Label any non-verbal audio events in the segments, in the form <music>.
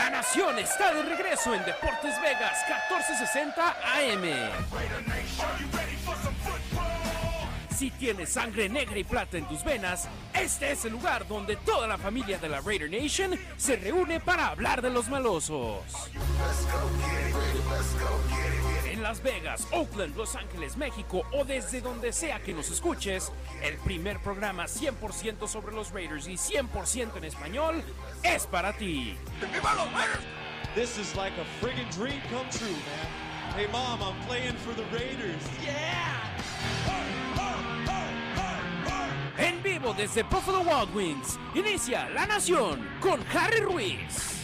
La Nación está de regreso en Deportes Vegas 1460 AM. Si tienes sangre negra y plata en tus venas, este es el lugar donde toda la familia de la Raider Nation se reúne para hablar de los malosos. En Las Vegas, Oakland, Los Ángeles, México o desde donde sea que nos escuches, el primer programa 100% sobre los Raiders y 100% en español es para ti. This is like a friggin' dream come true, man. Hey, mom, I'm playing for the Raiders. Yeah! Vivo desde Buffalo Wild Wings, inicia La Nación con Harry Ruiz.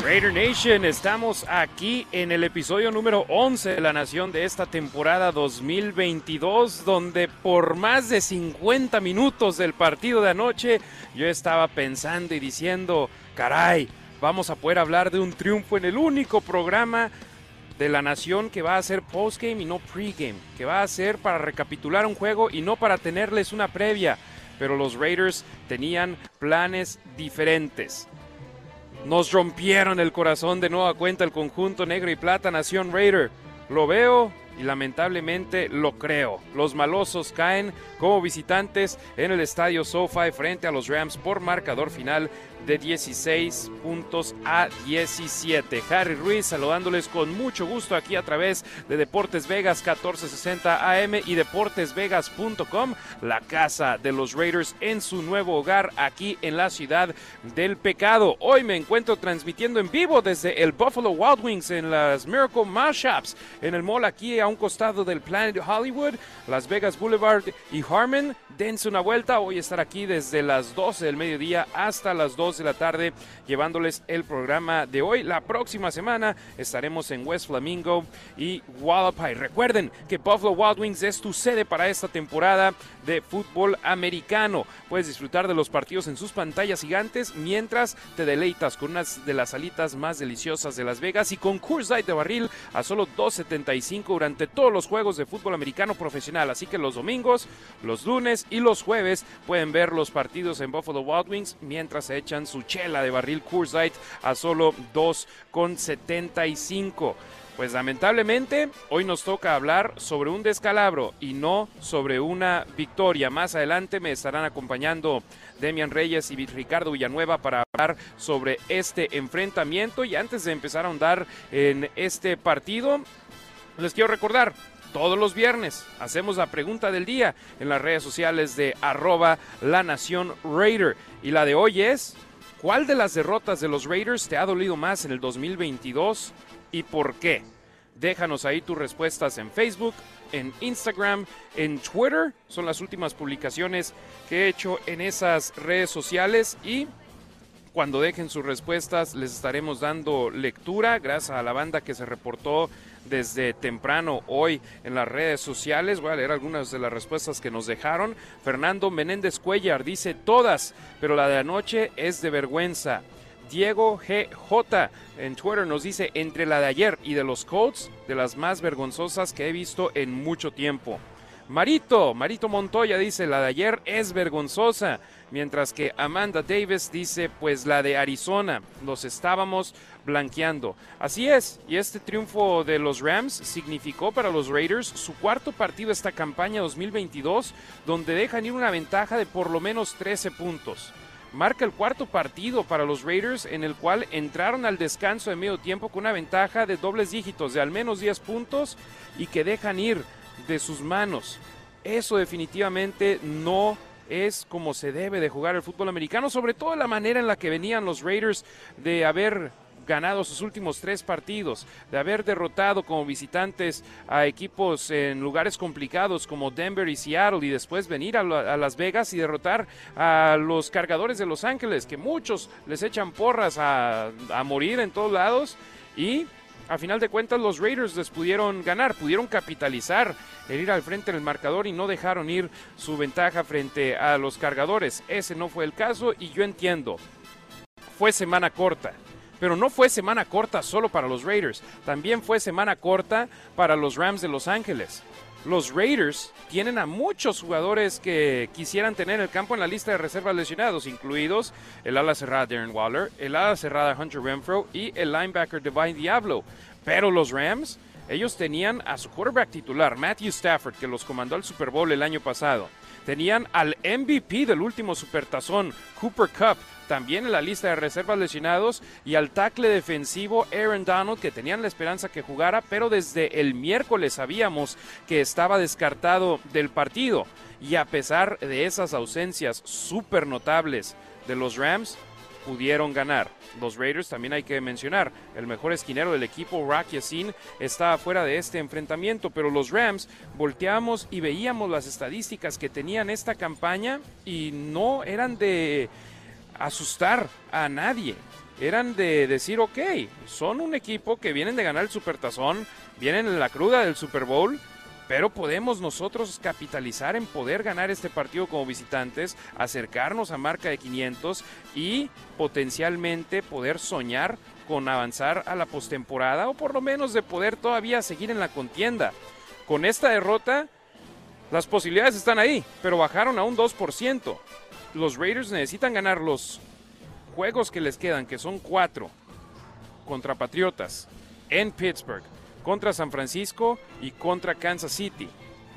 Raider Nation, estamos aquí en el episodio número 11 de La Nación de esta temporada 2022, donde por más de 50 minutos del partido de anoche yo estaba pensando y diciendo, caray, vamos a poder hablar de un triunfo en el único programa de la nación que va a ser postgame y no pregame, que va a ser para recapitular un juego y no para tenerles una previa. Pero los Raiders tenían planes diferentes. Nos rompieron el corazón de nueva cuenta el conjunto negro y plata Nación Raider. Lo veo y lamentablemente lo creo. Los malosos caen como visitantes en el estadio SoFi frente a los Rams por marcador final de 16 puntos a 17. Harry Ruiz saludándoles con mucho gusto aquí a través de Deportes Vegas 1460 AM y deportesvegas.com, la casa de los Raiders en su nuevo hogar aquí en la ciudad del pecado. Hoy me encuentro transmitiendo en vivo desde el Buffalo Wild Wings en las Miracle Mashups en el mall aquí a un costado del Planet Hollywood, Las Vegas Boulevard y Harmon. Dense una vuelta, voy a estar aquí desde las 12 del mediodía hasta las 2 de la tarde llevándoles el programa de hoy. La próxima semana estaremos en West Flamingo y Wallapai. Recuerden que Buffalo Wild Wings es tu sede para esta temporada de fútbol americano. Puedes disfrutar de los partidos en sus pantallas gigantes mientras te deleitas con unas de las salitas más deliciosas de Las Vegas y con Coors Light de barril a solo 2.75 durante todos los juegos de fútbol americano profesional. Así que los domingos, los lunes y los jueves pueden ver los partidos en Buffalo Wild Wings mientras se echan su chela de barril Coors Light a solo 2,75. Pues lamentablemente hoy nos toca hablar sobre un descalabro y no sobre una victoria. Más adelante me estarán acompañando Demian Reyes y Ricardo Villanueva para hablar sobre este enfrentamiento. Y antes de empezar a ahondar en este partido, les quiero recordar, todos los viernes hacemos la pregunta del día en las redes sociales de arroba la nación Raider. Y la de hoy es, ¿cuál de las derrotas de los Raiders te ha dolido más en el 2022 y por qué? Déjanos ahí tus respuestas en Facebook, en Instagram, en Twitter. Son las últimas publicaciones que he hecho en esas redes sociales y cuando dejen sus respuestas les estaremos dando lectura gracias a la banda que se reportó desde temprano hoy en las redes sociales. Voy a leer algunas de las respuestas que nos dejaron. Fernando Menéndez Cuellar dice todas, pero la de anoche es de vergüenza. Diego GJ en Twitter nos dice entre la de ayer y de los Colts, de las más vergonzosas que he visto en mucho tiempo. Marito, Marito Montoya dice la de ayer es vergonzosa, mientras que Amanda Davis dice pues la de Arizona, los estábamos blanqueando. Así es, y este triunfo de los Rams significó para los Raiders su cuarto partido esta campaña 2022, donde dejan ir una ventaja de por lo menos 13 puntos marca el cuarto partido para los Raiders en el cual entraron al descanso de medio tiempo con una ventaja de dobles dígitos de al menos 10 puntos y que dejan ir de sus manos. Eso definitivamente no es como se debe de jugar el fútbol americano, sobre todo la manera en la que venían los Raiders de haber ganado sus últimos tres partidos, de haber derrotado como visitantes a equipos en lugares complicados como Denver y Seattle y después venir a, Las Vegas y derrotar a los cargadores de Los Ángeles, que muchos les echan porras a, a morir en todos lados y a final de cuentas los Raiders les pudieron ganar, pudieron capitalizar el ir al frente del marcador y no dejaron ir su ventaja frente a los cargadores. Ese no fue el caso y yo entiendo, fue semana corta pero no fue semana corta solo para los Raiders, también fue semana corta para los Rams de Los Ángeles. los Raiders tienen a muchos jugadores que quisieran tener el campo en la lista de reservas lesionados, incluidos el ala cerrada Darren Waller, el ala cerrada Hunter Renfro y el linebacker Divine Diablo. Pero los Rams, ellos tenían a su quarterback titular, Matthew Stafford, que los comandó al Super Bowl el año pasado. Tenían al MVP del último Supertazón, Cooper Cup, también en la lista de reservas lesionados, y al tackle defensivo Aaron Donald, que tenían la esperanza que jugara, pero desde el miércoles sabíamos que estaba descartado del partido. Y a pesar de esas ausencias súper notables de los Rams, pudieron ganar. Los Raiders también hay que mencionar, el mejor esquinero del equipo, Rock Yassin, está fuera de este enfrentamiento, pero los Rams volteamos y veíamos las estadísticas que tenían esta campaña y no eran de asustar a nadie. Eran de decir, ok, son un equipo que vienen de ganar el Supertazón, vienen en la cruda del Super Bowl, pero podemos nosotros capitalizar en poder ganar este partido como visitantes, acercarnos a marca de 500 y potencialmente poder soñar con avanzar a la postemporada o por lo menos de poder todavía seguir en la contienda. Con esta derrota, las posibilidades están ahí, pero bajaron a un 2%. Los Raiders necesitan ganar los juegos que les quedan, que son cuatro, contra Patriotas, en Pittsburgh, contra San Francisco y contra Kansas City.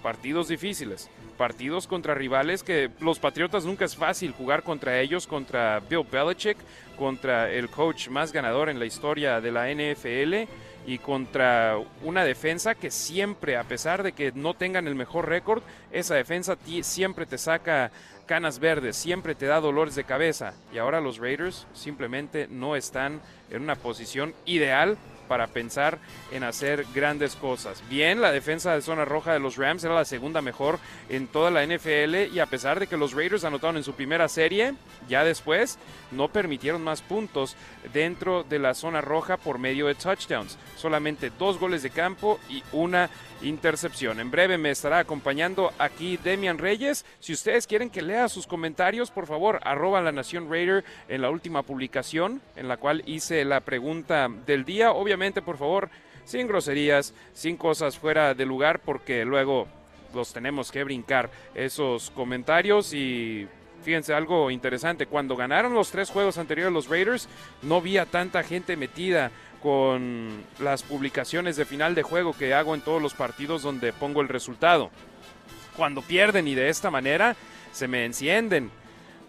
Partidos difíciles, partidos contra rivales que los Patriotas nunca es fácil jugar contra ellos, contra Bill Belichick, contra el coach más ganador en la historia de la NFL y contra una defensa que siempre, a pesar de que no tengan el mejor récord, esa defensa siempre te saca canas verdes, siempre te da dolores de cabeza. Y ahora los Raiders simplemente no están en una posición ideal para pensar en hacer grandes cosas. Bien, la defensa de zona roja de los Rams era la segunda mejor en toda la NFL y a pesar de que los Raiders anotaron en su primera serie, ya después no permitieron más puntos dentro de la zona roja por medio de touchdowns. Solamente dos goles de campo y una intercepción. En breve me estará acompañando aquí Demian Reyes. Si ustedes quieren que lea sus comentarios, por favor, arroba la Nación Raider en la última publicación en la cual hice la pregunta del día. Obviamente, por favor, sin groserías, sin cosas fuera de lugar, porque luego los tenemos que brincar esos comentarios y fíjense algo interesante, cuando ganaron los tres juegos anteriores los Raiders, no vi a tanta gente metida con las publicaciones de final de juego que hago en todos los partidos donde pongo el resultado. Cuando pierden y de esta manera, se me encienden.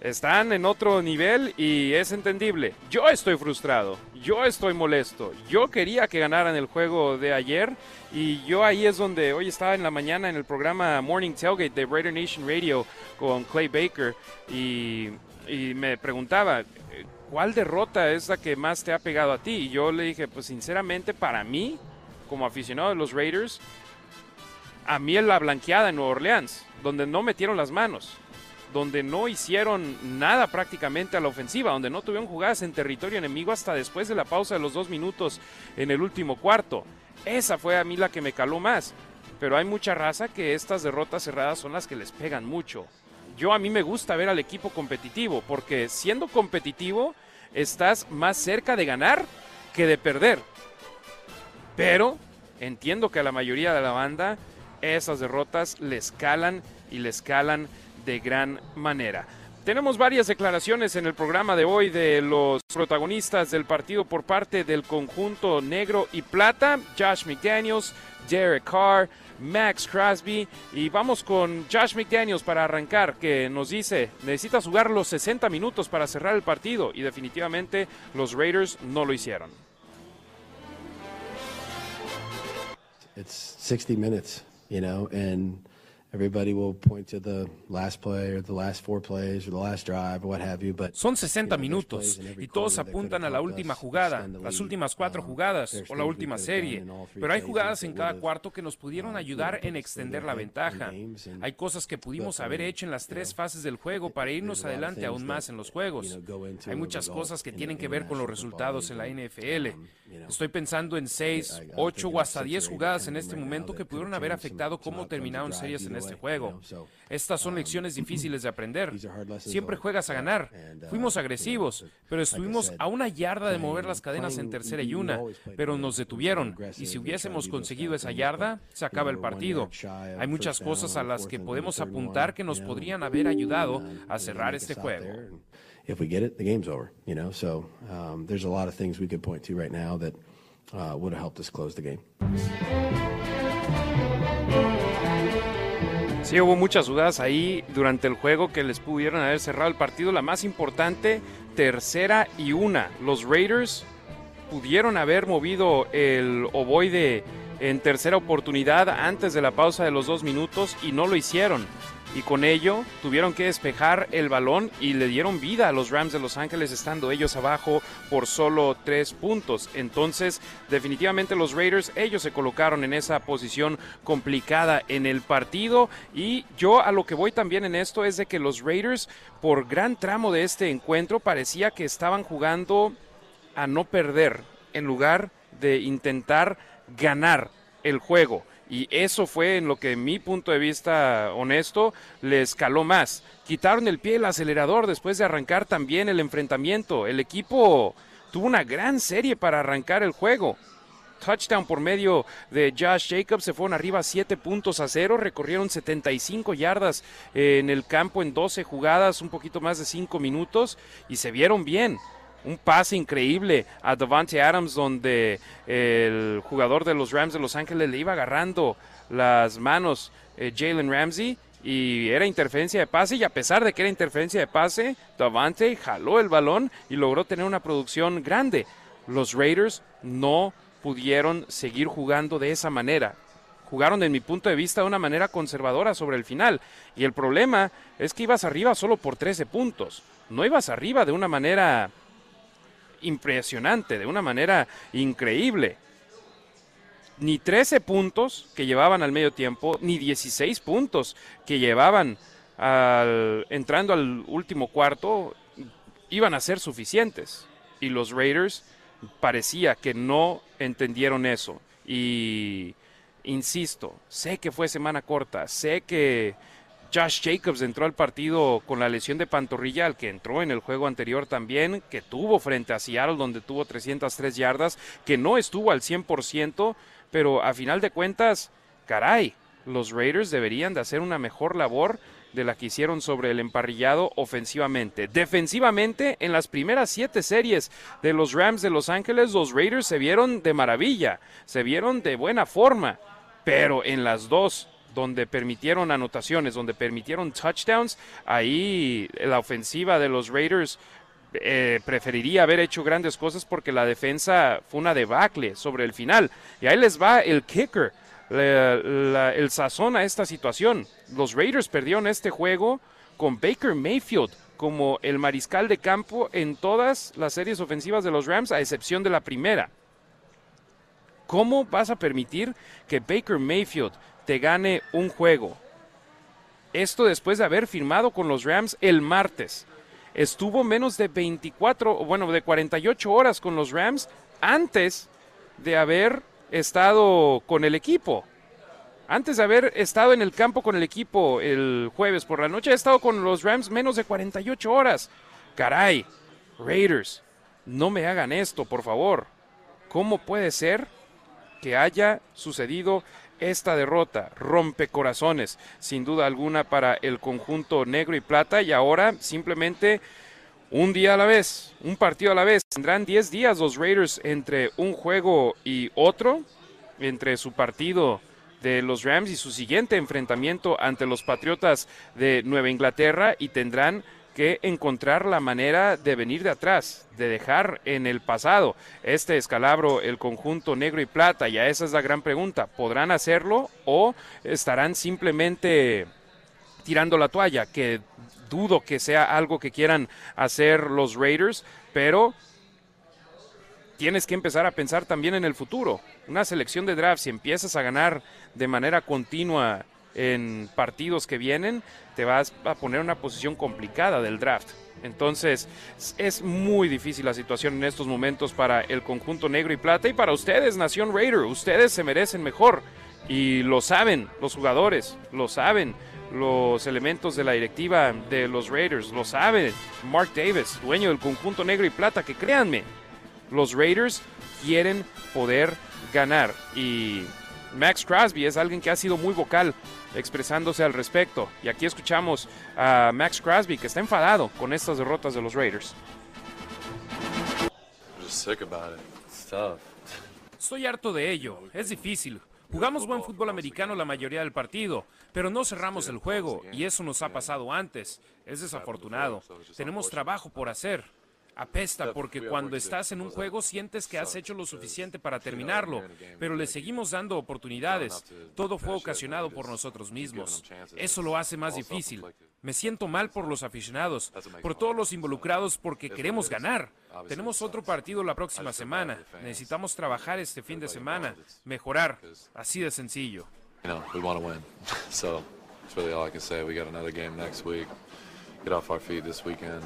Están en otro nivel y es entendible. Yo estoy frustrado, yo estoy molesto. Yo quería que ganaran el juego de ayer y yo ahí es donde hoy estaba en la mañana en el programa Morning Tailgate de Raider Nation Radio con Clay Baker y, me preguntaba, ¿cuál derrota es la que más te ha pegado a ti? Y yo le dije, pues sinceramente para mí, como aficionado de los Raiders, a mí es la blanqueada en Nueva Orleans, donde no metieron las manos, donde no hicieron nada prácticamente a la ofensiva, donde no tuvieron jugadas en territorio enemigo hasta después de la pausa de los dos minutos en el último cuarto. Esa fue a mí la que me caló más. Pero hay mucha raza que estas derrotas cerradas son las que les pegan mucho yo a mí me gusta ver al equipo competitivo, porque siendo competitivo estás más cerca de ganar que de perder. Pero entiendo que a la mayoría de la banda esas derrotas les calan y les calan de gran manera. Tenemos varias declaraciones en el programa de hoy de los protagonistas del partido por parte del conjunto negro y plata, Josh McDaniels, Derek Carr, Max Crosby. Y vamos con Josh McDaniels para arrancar, que nos dice, necesitas jugar los 60 minutos para cerrar el partido. Y definitivamente los Raiders no lo hicieron. It's 60 minutes, you know, and Son 60 minutos y todos apuntan a la última jugada, las últimas cuatro um, jugadas o la última serie, pero hay jugadas en cada cuarto que nos pudieron um, ayudar en extender la ventaja. Hay cosas que pudimos haber um, hecho en las tres fases del juego para irnos adelante aún más en los juegos. Hay muchas cosas que tienen que ver con los resultados en la NFL. Estoy pensando en 6, 8 o hasta 10 jugadas en este momento que pudieron haber afectado cómo terminaron series en en este juego. Estas son um, lecciones <clears throat> difíciles de aprender. Siempre juegas a ganar. Uh, Fuimos agresivos, pero estuvimos a una yarda de mover las cadenas en tercera y una, pero nos detuvieron. Y si hubiésemos conseguido esa yarda, se acaba el partido. Hay muchas cosas a las que podemos apuntar que nos podrían haber ayudado a cerrar este juego. if we get it, the game's over. You know, so um, there's a lot of things we could point to right now that uh, would have helped us close the game. Sí, hubo muchas dudas ahí durante el juego que les pudieron haber cerrado el partido. La más importante, tercera y una. Los Raiders pudieron haber movido el ovoide en tercera oportunidad antes de la pausa de los dos minutos y no lo hicieron y con ello tuvieron que despejar el balón y le dieron vida a los Rams de Los Ángeles estando ellos abajo por solo tres puntos. Entonces definitivamente los Raiders ellos se colocaron en esa posición complicada en el partido y yo a lo que voy también en esto es de que los Raiders por gran tramo de este encuentro parecía que estaban jugando a no perder en lugar de intentar ganar el juego. Y eso fue en lo que, en mi punto de vista honesto, le escaló más. Quitaron el pie el acelerador después de arrancar también el enfrentamiento. El equipo tuvo una gran serie para arrancar el juego. Touchdown por medio de Josh Jacobs, se fueron arriba 7 puntos a 0, recorrieron 75 yardas en el campo en 12 jugadas, un poquito más de 5 minutos y se vieron bien un pase increíble a Devante Adams donde el jugador de los Rams de Los Ángeles le iba agarrando las manos eh, Jalen Ramsey y era interferencia de pase y a pesar de que era interferencia de pase, Davante jaló el balón y logró tener una producción grande. Los Raiders no pudieron seguir jugando de esa manera. Jugaron, en mi punto de vista, de una manera conservadora sobre el final. Y el problema es que ibas arriba solo por 13 puntos. No ibas arriba de una manera impresionante, de una manera increíble. Ni 13 puntos que llevaban al medio tiempo, ni 16 puntos que llevaban al, entrando al último cuarto, iban a ser suficientes. Y los Raiders parecía que no entendieron eso. Y insisto, sé que fue semana corta, sé que Josh Jacobs entró al partido con la lesión de pantorrilla, al que entró en el juego anterior también, que tuvo frente a Seattle, donde tuvo 303 yardas, que no estuvo al 100%, pero a final de cuentas, caray, los Raiders deberían de hacer una mejor labor de la que hicieron sobre el emparrillado ofensivamente. Defensivamente, en las primeras siete series de los Rams de Los Ángeles, los Raiders se vieron de maravilla, se vieron de buena forma, pero en las dos donde permitieron anotaciones, donde permitieron touchdowns, ahí la ofensiva de los Raiders eh, preferiría haber hecho grandes cosas porque la defensa fue una debacle sobre el final. Y ahí les va el kicker, el sazón a esta situación. Los Raiders perdieron este juego con Baker Mayfield como el mariscal de campo en todas las series ofensivas de los Rams, a excepción de la primera. ¿Cómo vas a permitir que Baker Mayfield te gane un juego. Esto después de haber firmado con los Rams el martes. Estuvo menos de 24, bueno, de 48 horas con los Rams antes de haber estado con el equipo. Antes de haber estado en el campo con el equipo el jueves por la noche, ha estado con los Rams menos de 48 horas. Caray, Raiders, no me hagan esto, por favor. ¿Cómo puede ser que haya sucedido esta derrota rompe corazones, sin duda alguna, para el conjunto negro y plata. Y ahora simplemente un día a la vez, un partido a la vez. Tendrán 10 días los Raiders entre un juego y otro, entre su partido de los Rams y su siguiente enfrentamiento ante los Patriotas de Nueva Inglaterra y tendrán que encontrar la manera de venir de atrás, de dejar en el pasado este escalabro el conjunto negro y plata. Y a esa es la gran pregunta. ¿Podrán hacerlo o estarán simplemente tirando la toalla? Que dudo que sea algo que quieran hacer los Raiders, pero tienes que empezar a pensar también en el futuro. Una selección de draft, si empiezas a ganar de manera continua en partidos que vienen, te vas a poner en una posición complicada del draft. Entonces es muy difícil la situación en estos momentos para el conjunto negro y plata y para ustedes, Nación Raider. Ustedes se merecen mejor. Y lo saben los jugadores, lo saben los elementos de la directiva de los Raiders, lo saben Mark Davis, dueño del conjunto negro y plata, que créanme, los Raiders quieren poder ganar. Y Max Crosby es alguien que ha sido muy vocal expresándose al respecto. Y aquí escuchamos a Max Crosby que está enfadado con estas derrotas de los Raiders. Estoy harto de ello. Es difícil. Jugamos buen fútbol americano la mayoría del partido, pero no cerramos el juego y eso nos ha pasado antes. Es desafortunado. Tenemos trabajo por hacer. Apesta porque cuando estás en un juego sientes que has hecho lo suficiente para terminarlo, pero le seguimos dando oportunidades. Todo fue ocasionado por nosotros mismos. Eso lo hace más difícil. Me siento mal por los aficionados, por todos los involucrados porque queremos ganar. Tenemos otro partido la próxima semana. Necesitamos trabajar este fin de semana, mejorar, así de sencillo. Get off our feet this weekend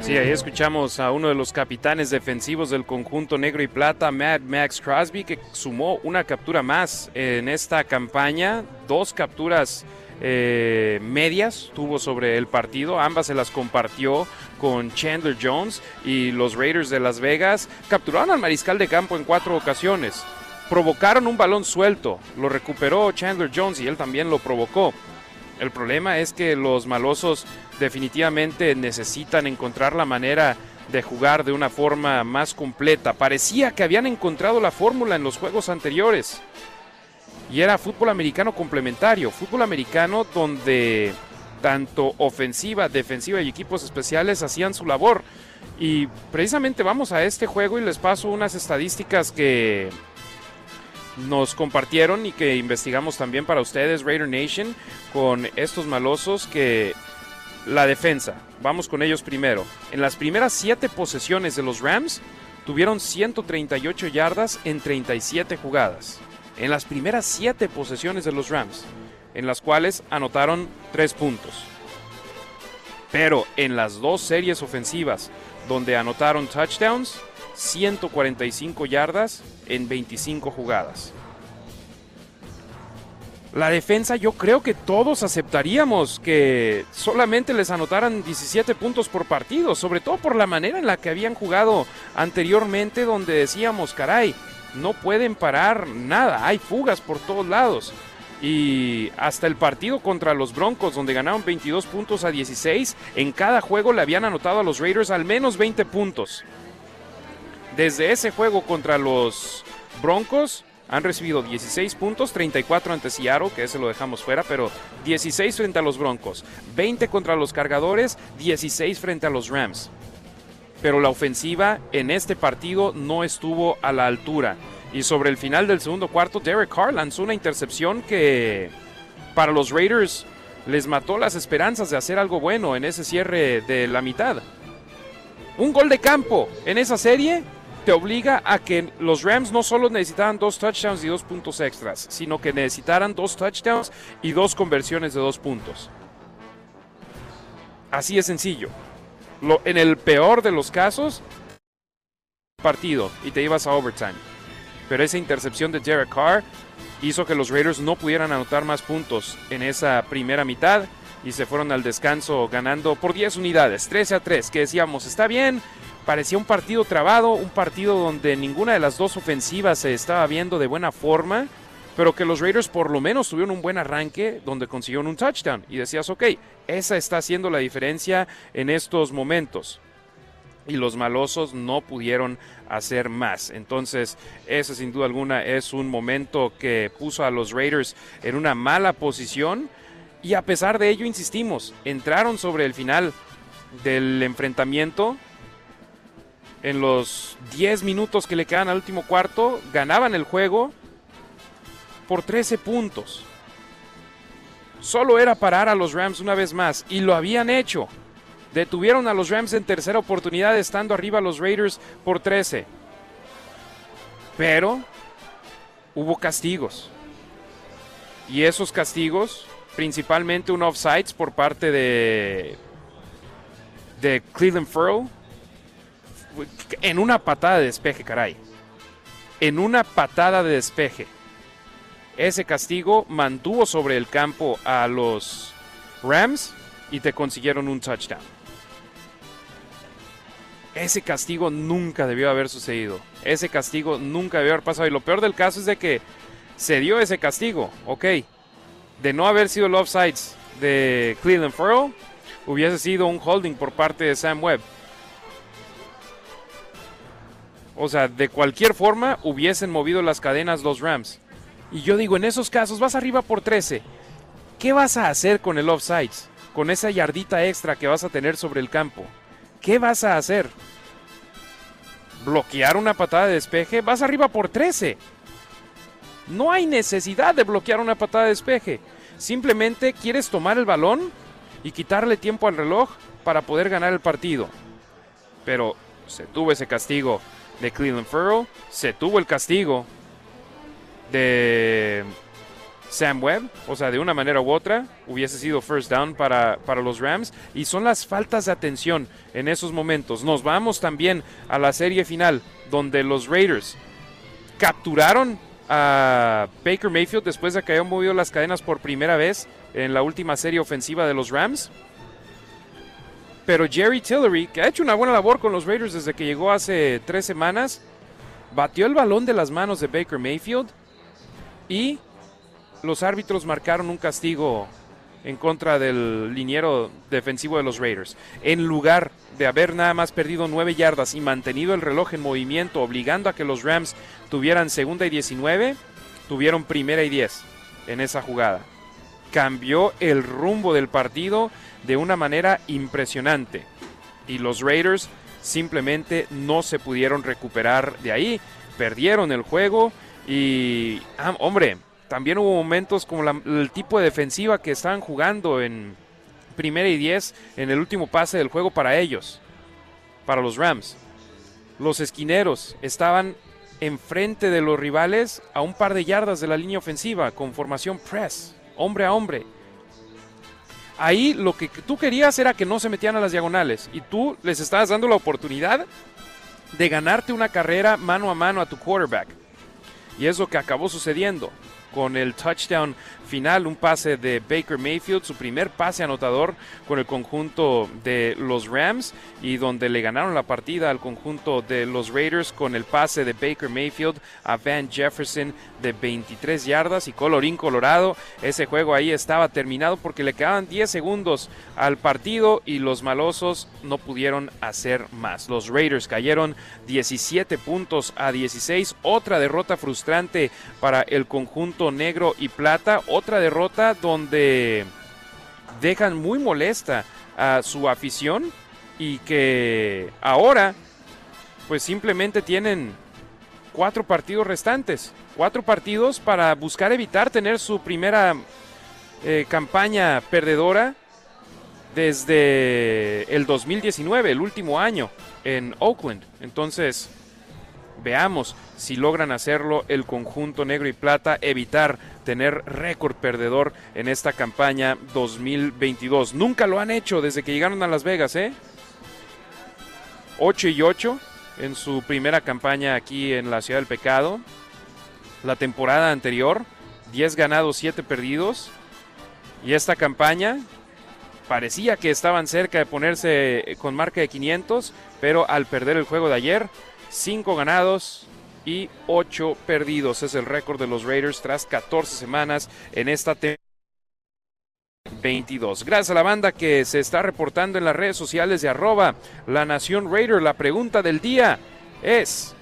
Sí, ahí escuchamos a uno de los capitanes defensivos del conjunto negro y plata, Mad Max Crosby, que sumó una captura más en esta campaña, dos capturas eh, medias tuvo sobre el partido, ambas se las compartió con Chandler Jones y los Raiders de Las Vegas. Capturaron al mariscal de campo en cuatro ocasiones provocaron un balón suelto, lo recuperó Chandler Jones y él también lo provocó. El problema es que los malosos definitivamente necesitan encontrar la manera de jugar de una forma más completa. Parecía que habían encontrado la fórmula en los juegos anteriores. Y era fútbol americano complementario, fútbol americano donde tanto ofensiva, defensiva y equipos especiales hacían su labor. Y precisamente vamos a este juego y les paso unas estadísticas que nos compartieron y que investigamos también para ustedes, Raider Nation, con estos malosos que la defensa, vamos con ellos primero. En las primeras siete posesiones de los Rams, tuvieron 138 yardas en 37 jugadas. En las primeras siete posesiones de los Rams, en las cuales anotaron 3 puntos. Pero en las dos series ofensivas donde anotaron touchdowns, 145 yardas en 25 jugadas. La defensa yo creo que todos aceptaríamos que solamente les anotaran 17 puntos por partido, sobre todo por la manera en la que habían jugado anteriormente donde decíamos, caray, no pueden parar nada, hay fugas por todos lados. Y hasta el partido contra los Broncos, donde ganaron 22 puntos a 16, en cada juego le habían anotado a los Raiders al menos 20 puntos. Desde ese juego contra los Broncos han recibido 16 puntos, 34 ante Seattle, que ese lo dejamos fuera, pero 16 frente a los Broncos, 20 contra los Cargadores, 16 frente a los Rams. Pero la ofensiva en este partido no estuvo a la altura. Y sobre el final del segundo cuarto, Derek Carr lanzó una intercepción que para los Raiders les mató las esperanzas de hacer algo bueno en ese cierre de la mitad. Un gol de campo en esa serie te obliga a que los Rams no solo necesitaran dos touchdowns y dos puntos extras, sino que necesitaran dos touchdowns y dos conversiones de dos puntos. Así de sencillo. Lo, en el peor de los casos, partido y te ibas a overtime. Pero esa intercepción de Derek Carr hizo que los Raiders no pudieran anotar más puntos en esa primera mitad y se fueron al descanso ganando por 10 unidades, 13 a 3, que decíamos, está bien, parecía un partido trabado, un partido donde ninguna de las dos ofensivas se estaba viendo de buena forma, pero que los Raiders por lo menos tuvieron un buen arranque donde consiguieron un touchdown. Y decías, ok, esa está haciendo la diferencia en estos momentos. Y los malosos no pudieron hacer más. Entonces, ese sin duda alguna es un momento que puso a los Raiders en una mala posición. Y a pesar de ello, insistimos, entraron sobre el final del enfrentamiento en los 10 minutos que le quedan al último cuarto, ganaban el juego por 13 puntos. Solo era parar a los Rams una vez más y lo habían hecho. Detuvieron a los Rams en tercera oportunidad estando arriba los Raiders por 13. Pero hubo castigos. Y esos castigos, principalmente un offsides por parte de, de Cleveland Furrow, en una patada de despeje, caray. En una patada de despeje. Ese castigo mantuvo sobre el campo a los Rams y te consiguieron un touchdown. Ese castigo nunca debió haber sucedido. Ese castigo nunca debió haber pasado. Y lo peor del caso es de que se dio ese castigo, ok. De no haber sido el offsides de Cleveland Furrow, hubiese sido un holding por parte de Sam Webb. O sea, de cualquier forma hubiesen movido las cadenas los Rams. Y yo digo, en esos casos vas arriba por 13. ¿Qué vas a hacer con el offsides? Con esa yardita extra que vas a tener sobre el campo. ¿Qué vas a hacer? ¿Bloquear una patada de despeje? Vas arriba por 13. No hay necesidad de bloquear una patada de despeje. Simplemente quieres tomar el balón y quitarle tiempo al reloj para poder ganar el partido. Pero se tuvo ese castigo de Cleveland Furrow, se tuvo el castigo de Sam Webb, o sea, de una manera u otra, hubiese sido first down para, para, los Rams. Y son las faltas de atención en esos momentos. Nos vamos también a la serie final, donde los Raiders capturaron a Baker Mayfield después de que hayan movido las cadenas por primera vez en la última serie ofensiva de los Rams. Pero Jerry Tillery, que ha hecho una buena labor con los Raiders desde que llegó hace tres semanas, batió el balón de las manos de Baker Mayfield y los árbitros marcaron un castigo en contra del liniero defensivo de los Raiders. En lugar de haber nada más perdido nueve yardas y mantenido el reloj en movimiento, obligando a que los Rams tuvieran segunda y 19, tuvieron primera y 10 en esa jugada. Cambió el rumbo del partido de una manera impresionante. Y los Raiders simplemente no se pudieron recuperar de ahí. Perdieron el juego y, ah, hombre, también hubo momentos como el tipo de defensiva que estaban jugando en primera y 10 en el último pase del juego para ellos, para los Rams. Los esquineros estaban enfrente de los rivales a un par de yardas de la línea ofensiva con formación press, hombre a hombre. Ahí lo que tú querías era que no se metían a las diagonales y tú les estabas dando la oportunidad de ganarte una carrera mano a mano a tu quarterback. Y es lo que acabó sucediendo con el touchdown final, un pase de Baker Mayfield, su primer pase anotador con el conjunto de los Rams y donde le ganaron la partida al conjunto de los Raiders con el pase de Baker Mayfield a Van Jefferson de 23 yardas y colorín colorado. Ese juego ahí estaba terminado porque le quedaban 10 segundos al partido y los malosos no pudieron hacer más. Los Raiders cayeron 17 puntos a 16, otra derrota frustrante para el conjunto negro y plata otra derrota donde dejan muy molesta a su afición y que ahora pues simplemente tienen cuatro partidos restantes, cuatro partidos para buscar evitar tener su primera eh, campaña perdedora desde el 2019, el último año en Oakland. Entonces, veamos si logran hacerlo el conjunto negro y plata, evitar tener récord perdedor en esta campaña 2022. Nunca lo han hecho desde que llegaron a Las Vegas, ¿eh? 8 y 8 en su primera campaña aquí en la Ciudad del Pecado. La temporada anterior, 10 ganados, 7 perdidos. Y esta campaña parecía que estaban cerca de ponerse con marca de 500, pero al perder el juego de ayer, 5 ganados, y 8 perdidos. Es el récord de los Raiders tras 14 semanas en esta temporada. 22. Gracias a la banda que se está reportando en las redes sociales de arroba la Nación Raider. La pregunta del día es,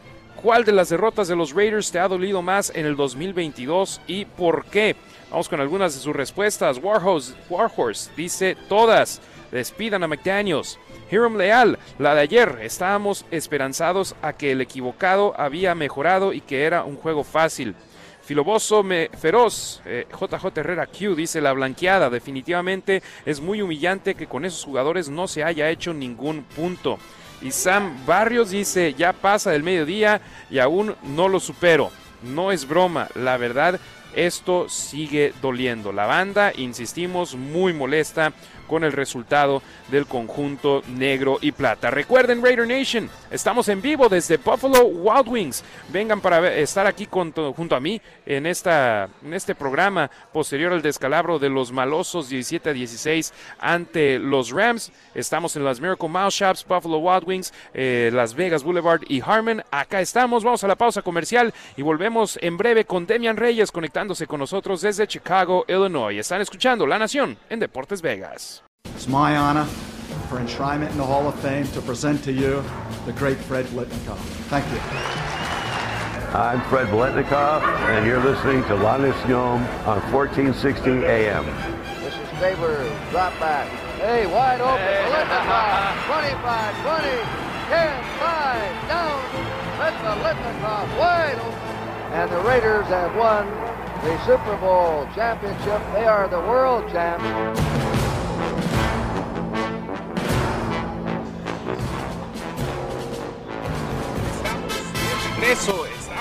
¿cuál de las derrotas de los Raiders te ha dolido más en el 2022 y por qué? Vamos con algunas de sus respuestas. Warhorse, Warhorse dice todas. Despidan a McDaniels. Hiram Leal, la de ayer, estábamos esperanzados a que el equivocado había mejorado y que era un juego fácil. Filoboso me, feroz, JJ eh, Herrera Q dice la blanqueada, definitivamente es muy humillante que con esos jugadores no se haya hecho ningún punto. Y Sam Barrios dice, ya pasa del mediodía y aún no lo supero. No es broma, la verdad, esto sigue doliendo. La banda, insistimos, muy molesta con el resultado del conjunto negro y plata. Recuerden Raider Nation, estamos en vivo desde Buffalo Wild Wings. Vengan para estar aquí junto a mí en, esta, en este programa posterior al descalabro de los malosos 17 a 16 ante los Rams. Estamos en las Miracle Mouse Shops, Buffalo Wild Wings, eh, Las Vegas Boulevard y Harmon. Acá estamos, vamos a la pausa comercial y volvemos en breve con Demian Reyes conectándose con nosotros desde Chicago, Illinois. Están escuchando La Nación en Deportes Vegas. It's my honor for enshrinement in the Hall of Fame to present to you the great Fred Blitnikoff. Thank you. I'm Fred Blitnikoff, and you're listening to La Nación on 1460 AM. This is Faber, drop back. Hey, wide open, hey. 25, 20, 10, 5, down. Let the Litnikoff wide open. And the Raiders have won the Super Bowl championship. They are the world champs.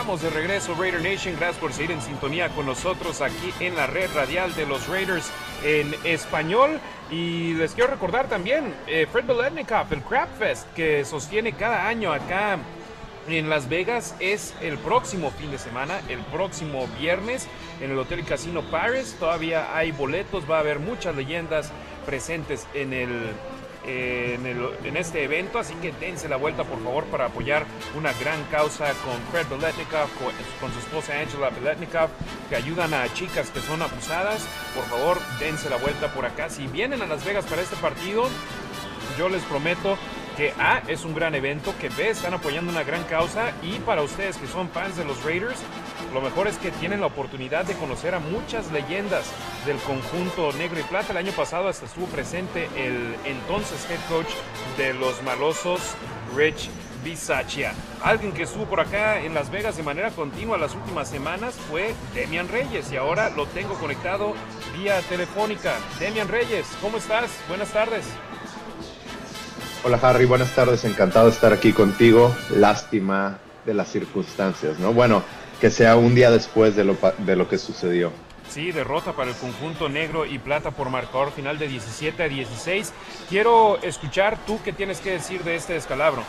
Estamos de regreso Raider Nation, gracias por seguir en sintonía con nosotros aquí en la red radial de los Raiders en español. Y les quiero recordar también eh, Fred Beletnikoff, el Crab Fest que sostiene cada año acá en Las Vegas es el próximo fin de semana, el próximo viernes en el Hotel Casino Paris. Todavía hay boletos, va a haber muchas leyendas presentes en el en, este evento, así que dense la vuelta por favor para apoyar una gran causa con Fred Beletnikov, con, su esposa Angela Beletnikov, que ayudan a chicas que son abusadas. Por favor, dense la vuelta por acá. Si vienen a Las Vegas para este partido, yo les prometo que A es un gran evento, que B están apoyando una gran causa y para ustedes que son fans de los Raiders, lo mejor es que tienen la oportunidad de conocer a muchas leyendas del conjunto negro y plata. El año pasado hasta estuvo presente el entonces head coach de los malosos, Rich Bisaccia. Alguien que estuvo por acá en Las Vegas de manera continua las últimas semanas fue Demian Reyes y ahora lo tengo conectado vía telefónica. Demian Reyes, ¿cómo estás? Buenas tardes. Hola Harry, buenas tardes, encantado de estar aquí contigo. Lástima de las circunstancias, ¿no? Bueno, que sea un día después de lo, de lo que sucedió. Sí, derrota para el conjunto negro y plata por marcador final de 17 a 16. Quiero escuchar tú qué tienes que decir de este descalabro.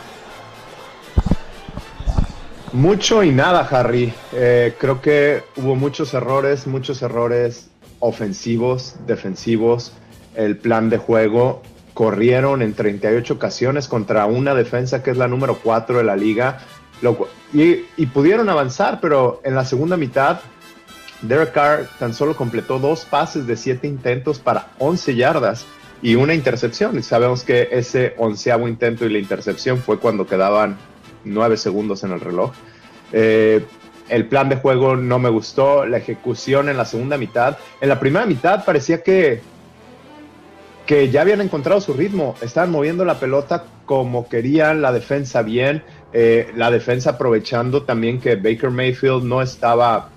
Mucho y nada, Harry. Eh, creo que hubo muchos errores, muchos errores ofensivos, defensivos, el plan de juego corrieron en 38 ocasiones contra una defensa que es la número 4 de la liga. y, pudieron avanzar, pero en la segunda mitad, Derek Carr tan solo completó dos pases de siete intentos para 11 yardas y una intercepción. Y sabemos que ese onceavo intento y la intercepción fue cuando quedaban nueve segundos en el reloj. Eh, el plan de juego no me gustó, la ejecución en la segunda mitad. En la primera mitad parecía que que ya habían encontrado su ritmo, estaban moviendo la pelota como querían, la defensa bien, eh, la defensa aprovechando también que Baker Mayfield no estaba,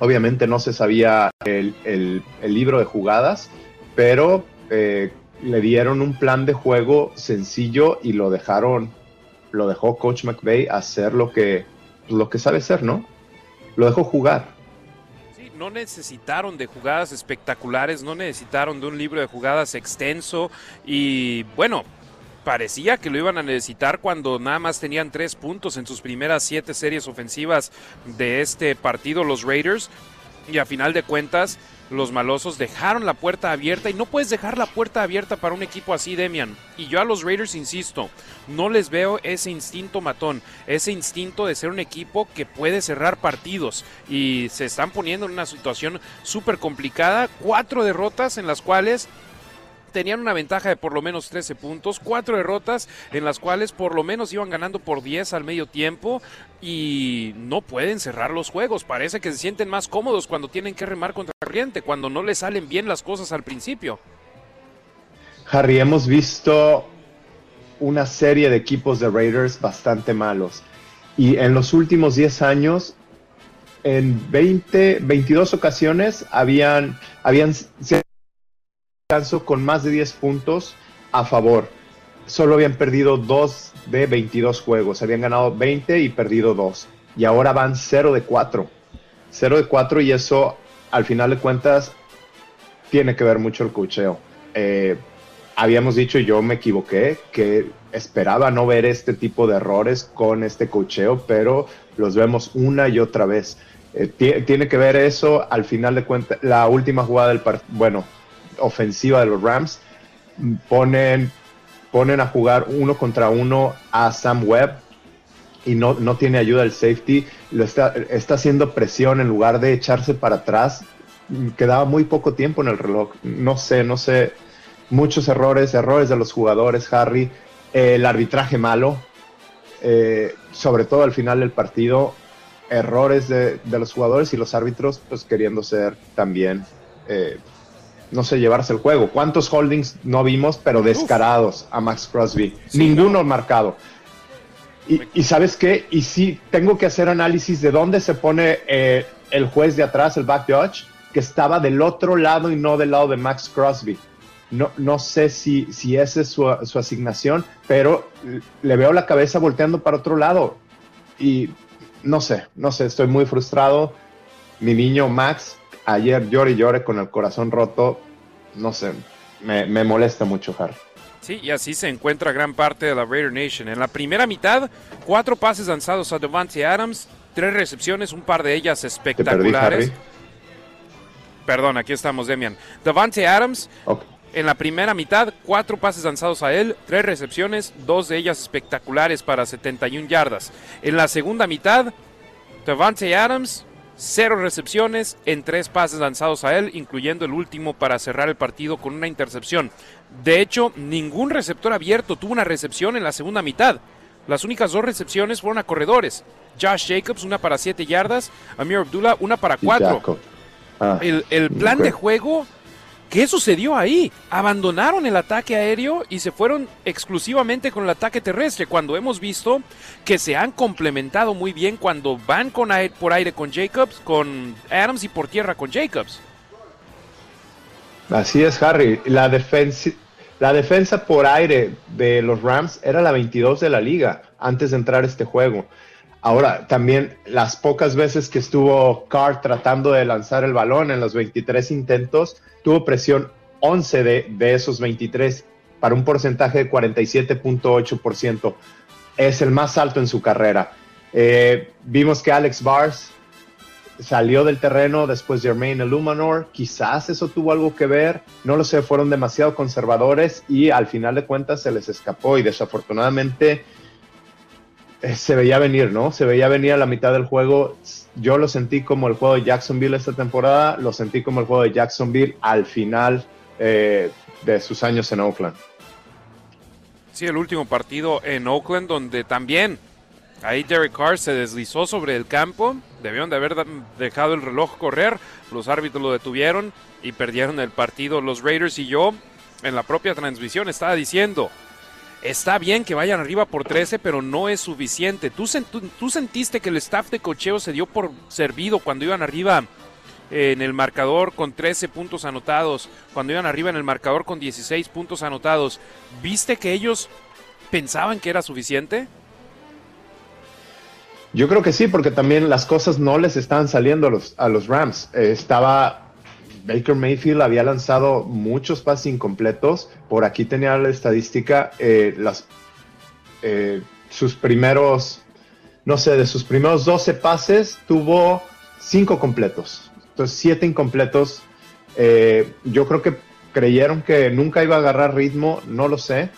obviamente no se sabía el, libro de jugadas, pero eh, le dieron un plan de juego sencillo y lo dejaron, lo dejó Coach McVay hacer lo que, lo que sabe hacer, ¿no? Lo dejó jugar no necesitaron de jugadas espectaculares, no necesitaron de un libro de jugadas extenso y bueno, parecía que lo iban a necesitar cuando nada más tenían tres puntos en sus primeras siete series ofensivas de este partido los Raiders. Y a final de cuentas los malosos dejaron la puerta abierta y no puedes dejar la puerta abierta para un equipo así, Demian. Y yo a los Raiders insisto, no les veo ese instinto matón, ese instinto de ser un equipo que puede cerrar partidos y se están poniendo en una situación súper complicada, cuatro derrotas en las cuales tenían una ventaja de por lo menos 13 puntos, cuatro derrotas en las cuales por lo menos iban ganando por 10 al medio tiempo y no pueden cerrar los juegos. Parece que se sienten más cómodos cuando tienen que remar contra corriente, cuando no les salen bien las cosas al principio. Harry, hemos visto una serie de equipos de Raiders bastante malos. Y en los últimos 10 años, en 20, 22 ocasiones, habían, habían con más de 10 puntos a favor. Solo habían perdido 2 de 22 juegos. Habían ganado 20 y perdido 2. Y ahora van 0 de 4. 0 de 4 y eso, al final de cuentas, tiene que ver mucho el cocheo. Eh, habíamos dicho, yo me equivoqué, que esperaba no ver este tipo de errores con este cocheo, pero los vemos una y otra vez. Eh, tiene que ver eso, al final de cuentas, la última jugada del partido, bueno, ofensiva de los Rams, ponen, ponen a jugar uno contra uno a Sam Webb y no, no tiene ayuda el safety, lo está, está haciendo presión en lugar de echarse para atrás. Quedaba muy poco tiempo en el reloj. No sé, no sé. Muchos errores, errores de los jugadores, Harry el arbitraje malo, eh, sobre todo al final del partido, errores de, los jugadores y los árbitros pues queriendo ser también, eh, no sé, llevarse el juego. ¿Cuántos holdings no vimos, pero descarados a Max Crosby? Ninguno marcado. Y, sabes qué, y sí, tengo que hacer análisis de dónde se pone eh, el juez de atrás, el back judge, que estaba del otro lado y no del lado de Max Crosby. No, no sé si, si esa es su, asignación, pero le veo la cabeza volteando para otro lado. Y no sé, no sé, estoy muy frustrado. Mi niño Max, ayer lloré y lloré con el corazón roto. No sé, me, molesta mucho, Harry. Sí, y así se encuentra gran parte de la Raider Nation. En la primera mitad, cuatro pases lanzados a Devante Adams, tres recepciones, un par de ellas espectaculares. Perdón, aquí estamos, Demian. Devante Adams, en la primera mitad, cuatro pases lanzados a él, tres recepciones, dos de ellas espectaculares para 71 yardas. En la segunda mitad, Devante Adams, cero recepciones en tres pases lanzados a él, incluyendo el último para cerrar el partido con una intercepción. De hecho, ningún receptor abierto tuvo una recepción en la segunda mitad. Las únicas dos recepciones fueron a corredores. Josh Jacobs, una para siete yardas. Amir Abdullah, una para cuatro. Ah, el, plan de juego ¿Qué sucedió ahí? Abandonaron el ataque aéreo y se fueron exclusivamente con el ataque terrestre, cuando hemos visto que se han complementado muy bien cuando van con por aire con Jacobs, con Adams y por tierra con Jacobs. Así es, Harry. La la defensa por aire de los Rams era la 22 de la liga antes de entrar a este juego. Ahora, también las pocas veces que estuvo Carr tratando de lanzar el balón en los 23 intentos, tuvo presión 11 de, esos 23 para un porcentaje de 47.8%. Es el más alto en su carrera. Eh, vimos que Alex Bars salió del terreno después de Jermaine Illuminor. Quizás eso tuvo algo que ver. No lo sé, fueron demasiado conservadores y al final de cuentas se les escapó y desafortunadamente se veía venir, ¿no? Se veía venir a la mitad del juego. Yo lo sentí como el juego de Jacksonville esta temporada, lo sentí como el juego de Jacksonville al final eh, de sus años en Oakland. Sí, el último partido en Oakland donde también ahí Derek Carr se deslizó sobre el campo, debieron de haber dejado el reloj correr, los árbitros lo detuvieron y perdieron el partido. Los Raiders y yo en la propia transmisión estaba diciendo, Está bien que vayan arriba por 13, pero no es suficiente. ¿Tú, sentiste que el staff de cocheo se dio por servido cuando iban arriba en el marcador con 13 puntos anotados, cuando iban arriba en el marcador con 16 puntos anotados? ¿Viste que ellos pensaban que era suficiente? Yo creo que sí, porque también las cosas no les estaban saliendo a los, a los Rams. Eh, estaba Baker Mayfield había lanzado muchos pases incompletos. Por aquí tenía la estadística. Eh, las, eh, sus primeros, no sé, de sus primeros 12 pases tuvo 5 completos. Entonces, 7 incompletos. Eh, yo creo que creyeron que nunca iba a agarrar ritmo, no lo sé.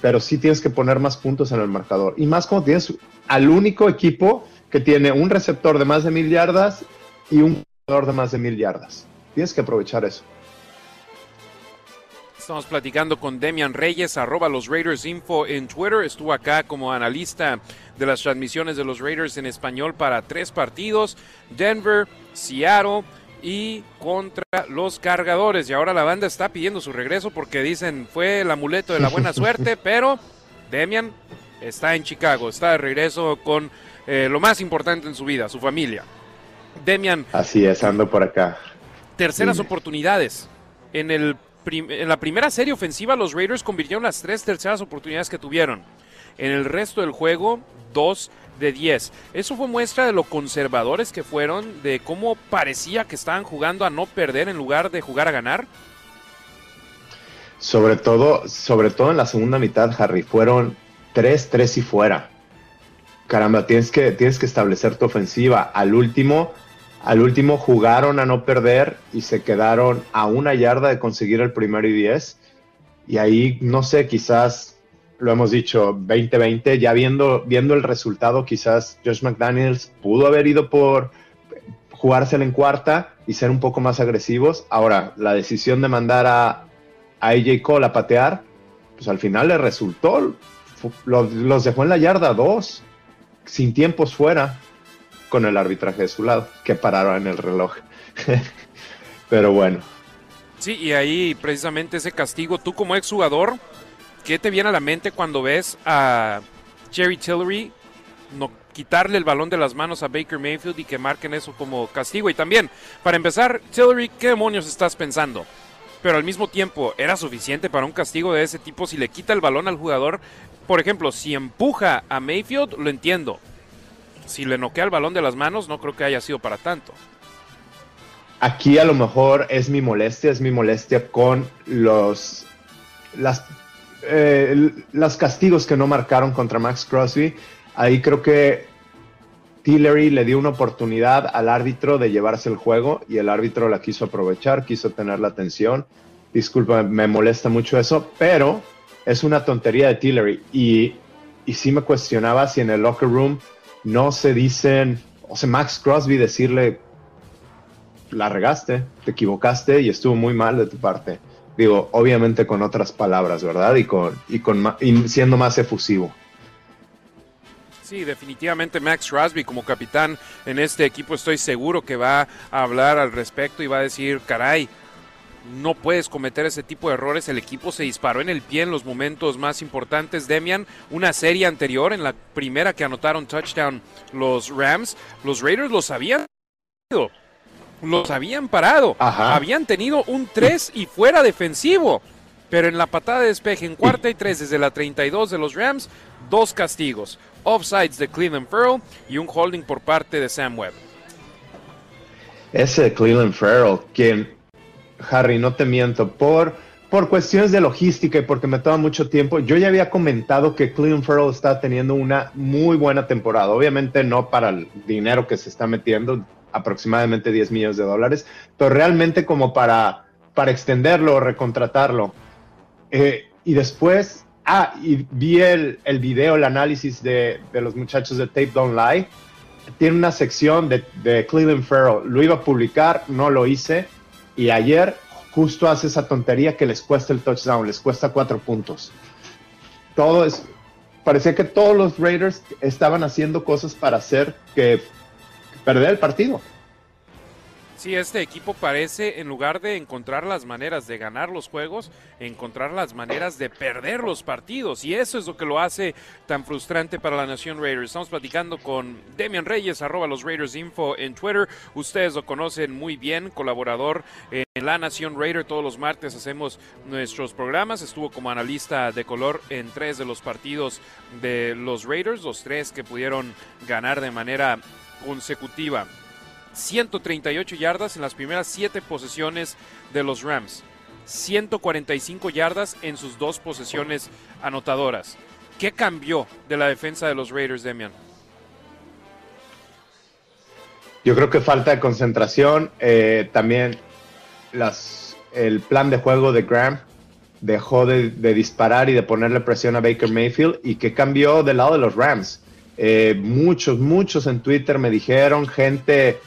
Pero sí tienes que poner más puntos en el marcador. Y más como tienes al único equipo que tiene un receptor de más de mil yardas y un jugador de más de mil yardas. Tienes que aprovechar eso. Estamos platicando con Demian Reyes, arroba los Raiders Info en Twitter. Estuvo acá como analista de las transmisiones de los Raiders en español para tres partidos: Denver, Seattle y contra los cargadores. Y ahora la banda está pidiendo su regreso porque dicen fue el amuleto de la buena <laughs> suerte, pero Demian está en Chicago, está de regreso con eh, lo más importante en su vida, su familia. Demian. Así es, ando por acá terceras oportunidades. En, el en la primera serie ofensiva, los Raiders convirtieron las tres terceras oportunidades que tuvieron. En el resto del juego, dos de diez. Eso fue muestra de lo conservadores que fueron, de cómo parecía que estaban jugando a no perder en lugar de jugar a ganar. Sobre todo, sobre todo en la segunda mitad, Harry, fueron tres, tres y fuera. Caramba, tienes que, tienes que establecer tu ofensiva. Al último, al último jugaron a no perder y se quedaron a una yarda de conseguir el primero y diez. Y ahí, no sé, quizás lo hemos dicho, 2020, ya viendo, viendo el resultado, quizás Josh McDaniels pudo haber ido por jugársela en cuarta y ser un poco más agresivos. Ahora, la decisión de mandar a, a AJ Cole a patear, pues al final le resultó. Los dejó en la yarda dos, sin tiempos fuera con el arbitraje de su lado, que pararon en el reloj. <laughs> Pero bueno. Sí, y ahí precisamente ese castigo, tú como exjugador, ¿qué te viene a la mente cuando ves a Jerry Tillery no quitarle el balón de las manos a Baker Mayfield y que marquen eso como castigo? Y también, para empezar, Tillery, ¿qué demonios estás pensando? Pero al mismo tiempo, ¿era suficiente para un castigo de ese tipo si le quita el balón al jugador? Por ejemplo, si empuja a Mayfield, lo entiendo si le noquea el balón de las manos, no creo que haya sido para tanto. Aquí a lo mejor es mi molestia, es mi molestia con los las, eh, castigos que no marcaron contra Max Crosby. Ahí creo que Tillery le dio una oportunidad al árbitro de llevarse el juego y el árbitro la quiso aprovechar, quiso tener la atención. Disculpa, me molesta mucho eso, pero es una tontería de Tillery y, y sí me cuestionaba si en el locker room no se dicen, o sea, Max Crosby decirle, la regaste, te equivocaste y estuvo muy mal de tu parte. Digo, obviamente con otras palabras, ¿verdad? Y, con, y, con, siendo más efusivo. Sí, definitivamente Max Crosby como capitán en este equipo estoy seguro que va a hablar al respecto y va a decir, caray, no puedes cometer ese tipo de errores. El equipo se disparó en el pie en los momentos más importantes. Demian, una serie anterior, en la primera que anotaron touchdown los Rams, los Raiders los habían los habían parado. Habían tenido un 3 y fuera defensivo. Pero en la patada de despeje en cuarta y tres desde la 32 de los Rams, dos castigos. Offsides de Cleveland Farrell y un holding por parte de Sam Webb. Ese Cleveland Farrell, quien Harry, no te miento, por, por cuestiones de logística y porque me toma mucho tiempo, yo ya había comentado que Cleveland Farrell está teniendo una muy buena temporada. Obviamente no para el dinero que se está metiendo, aproximadamente 10 millones de dólares, pero realmente como para, para extenderlo o recontratarlo. Eh, y después, ah, y vi el, el video, el análisis de, de, los muchachos de Tape Don't Lie. Tiene una sección de, de Cleveland Farrell. Lo iba a publicar, no lo hice y ayer justo hace esa tontería que les cuesta el touchdown, les cuesta cuatro puntos. Todo es, parecía que todos los Raiders estaban haciendo cosas para hacer que perder el partido. Sí, este equipo parece, en lugar de encontrar las maneras de ganar los juegos, encontrar las maneras de perder los partidos. Y eso es lo que lo hace tan frustrante para la Nación Raiders. Estamos platicando con Demian Reyes, arroba los Raiders Info en Twitter. Ustedes lo conocen muy bien, colaborador en La Nación Raider. Todos los martes hacemos nuestros programas. Estuvo como analista de color en tres de los partidos de los Raiders, los tres que pudieron ganar de manera consecutiva. 138 yardas en las primeras 7 posesiones de los Rams. 145 yardas en sus dos posesiones anotadoras. ¿Qué cambió de la defensa de los Raiders, Demian? Yo creo que falta de concentración. Eh, también las, el plan de juego de Graham dejó de, disparar y de ponerle presión a Baker Mayfield. ¿Y qué cambió del lado de los Rams? Eh, muchos, muchos en Twitter me dijeron, gente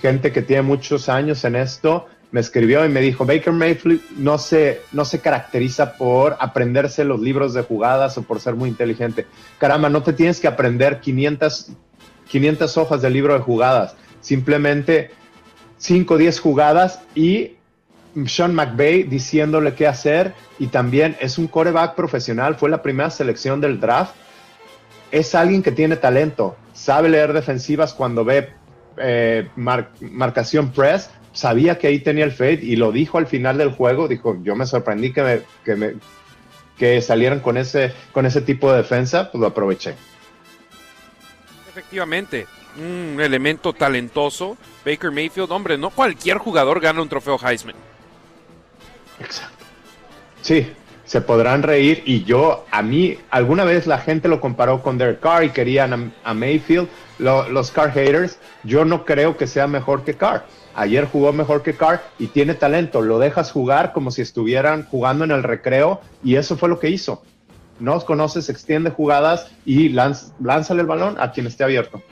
gente que tiene muchos años en esto me escribió y me dijo, Baker Mayfield no se, no se caracteriza por aprenderse los libros de jugadas o por ser muy inteligente. Caramba, no te tienes que aprender 500, 500 hojas del libro de jugadas, simplemente 5 o 10 jugadas y Sean McVay diciéndole qué hacer y también es un coreback profesional, fue la primera selección del draft. Es alguien que tiene talento, sabe leer defensivas cuando ve eh, marcación press, sabía que ahí tenía el fade y lo dijo al final del juego, dijo, yo me sorprendí que, me, que, me, que salieran con ese, con ese tipo de defensa, pues lo aproveché. Efectivamente, un elemento talentoso, Baker Mayfield, hombre, no cualquier jugador gana un trofeo Heisman. Exacto. Sí, se podrán reír y yo, a mí, alguna vez la gente lo comparó con Derek Carr y querían a, Mayfield, los Carr haters, yo no creo que sea mejor que Carr. Ayer jugó mejor que Carr y tiene talento, lo dejas jugar como si estuvieran jugando en el recreo y eso fue lo que hizo. No conoces, extiende jugadas y lanz, lánzale el balón a quien esté abierto.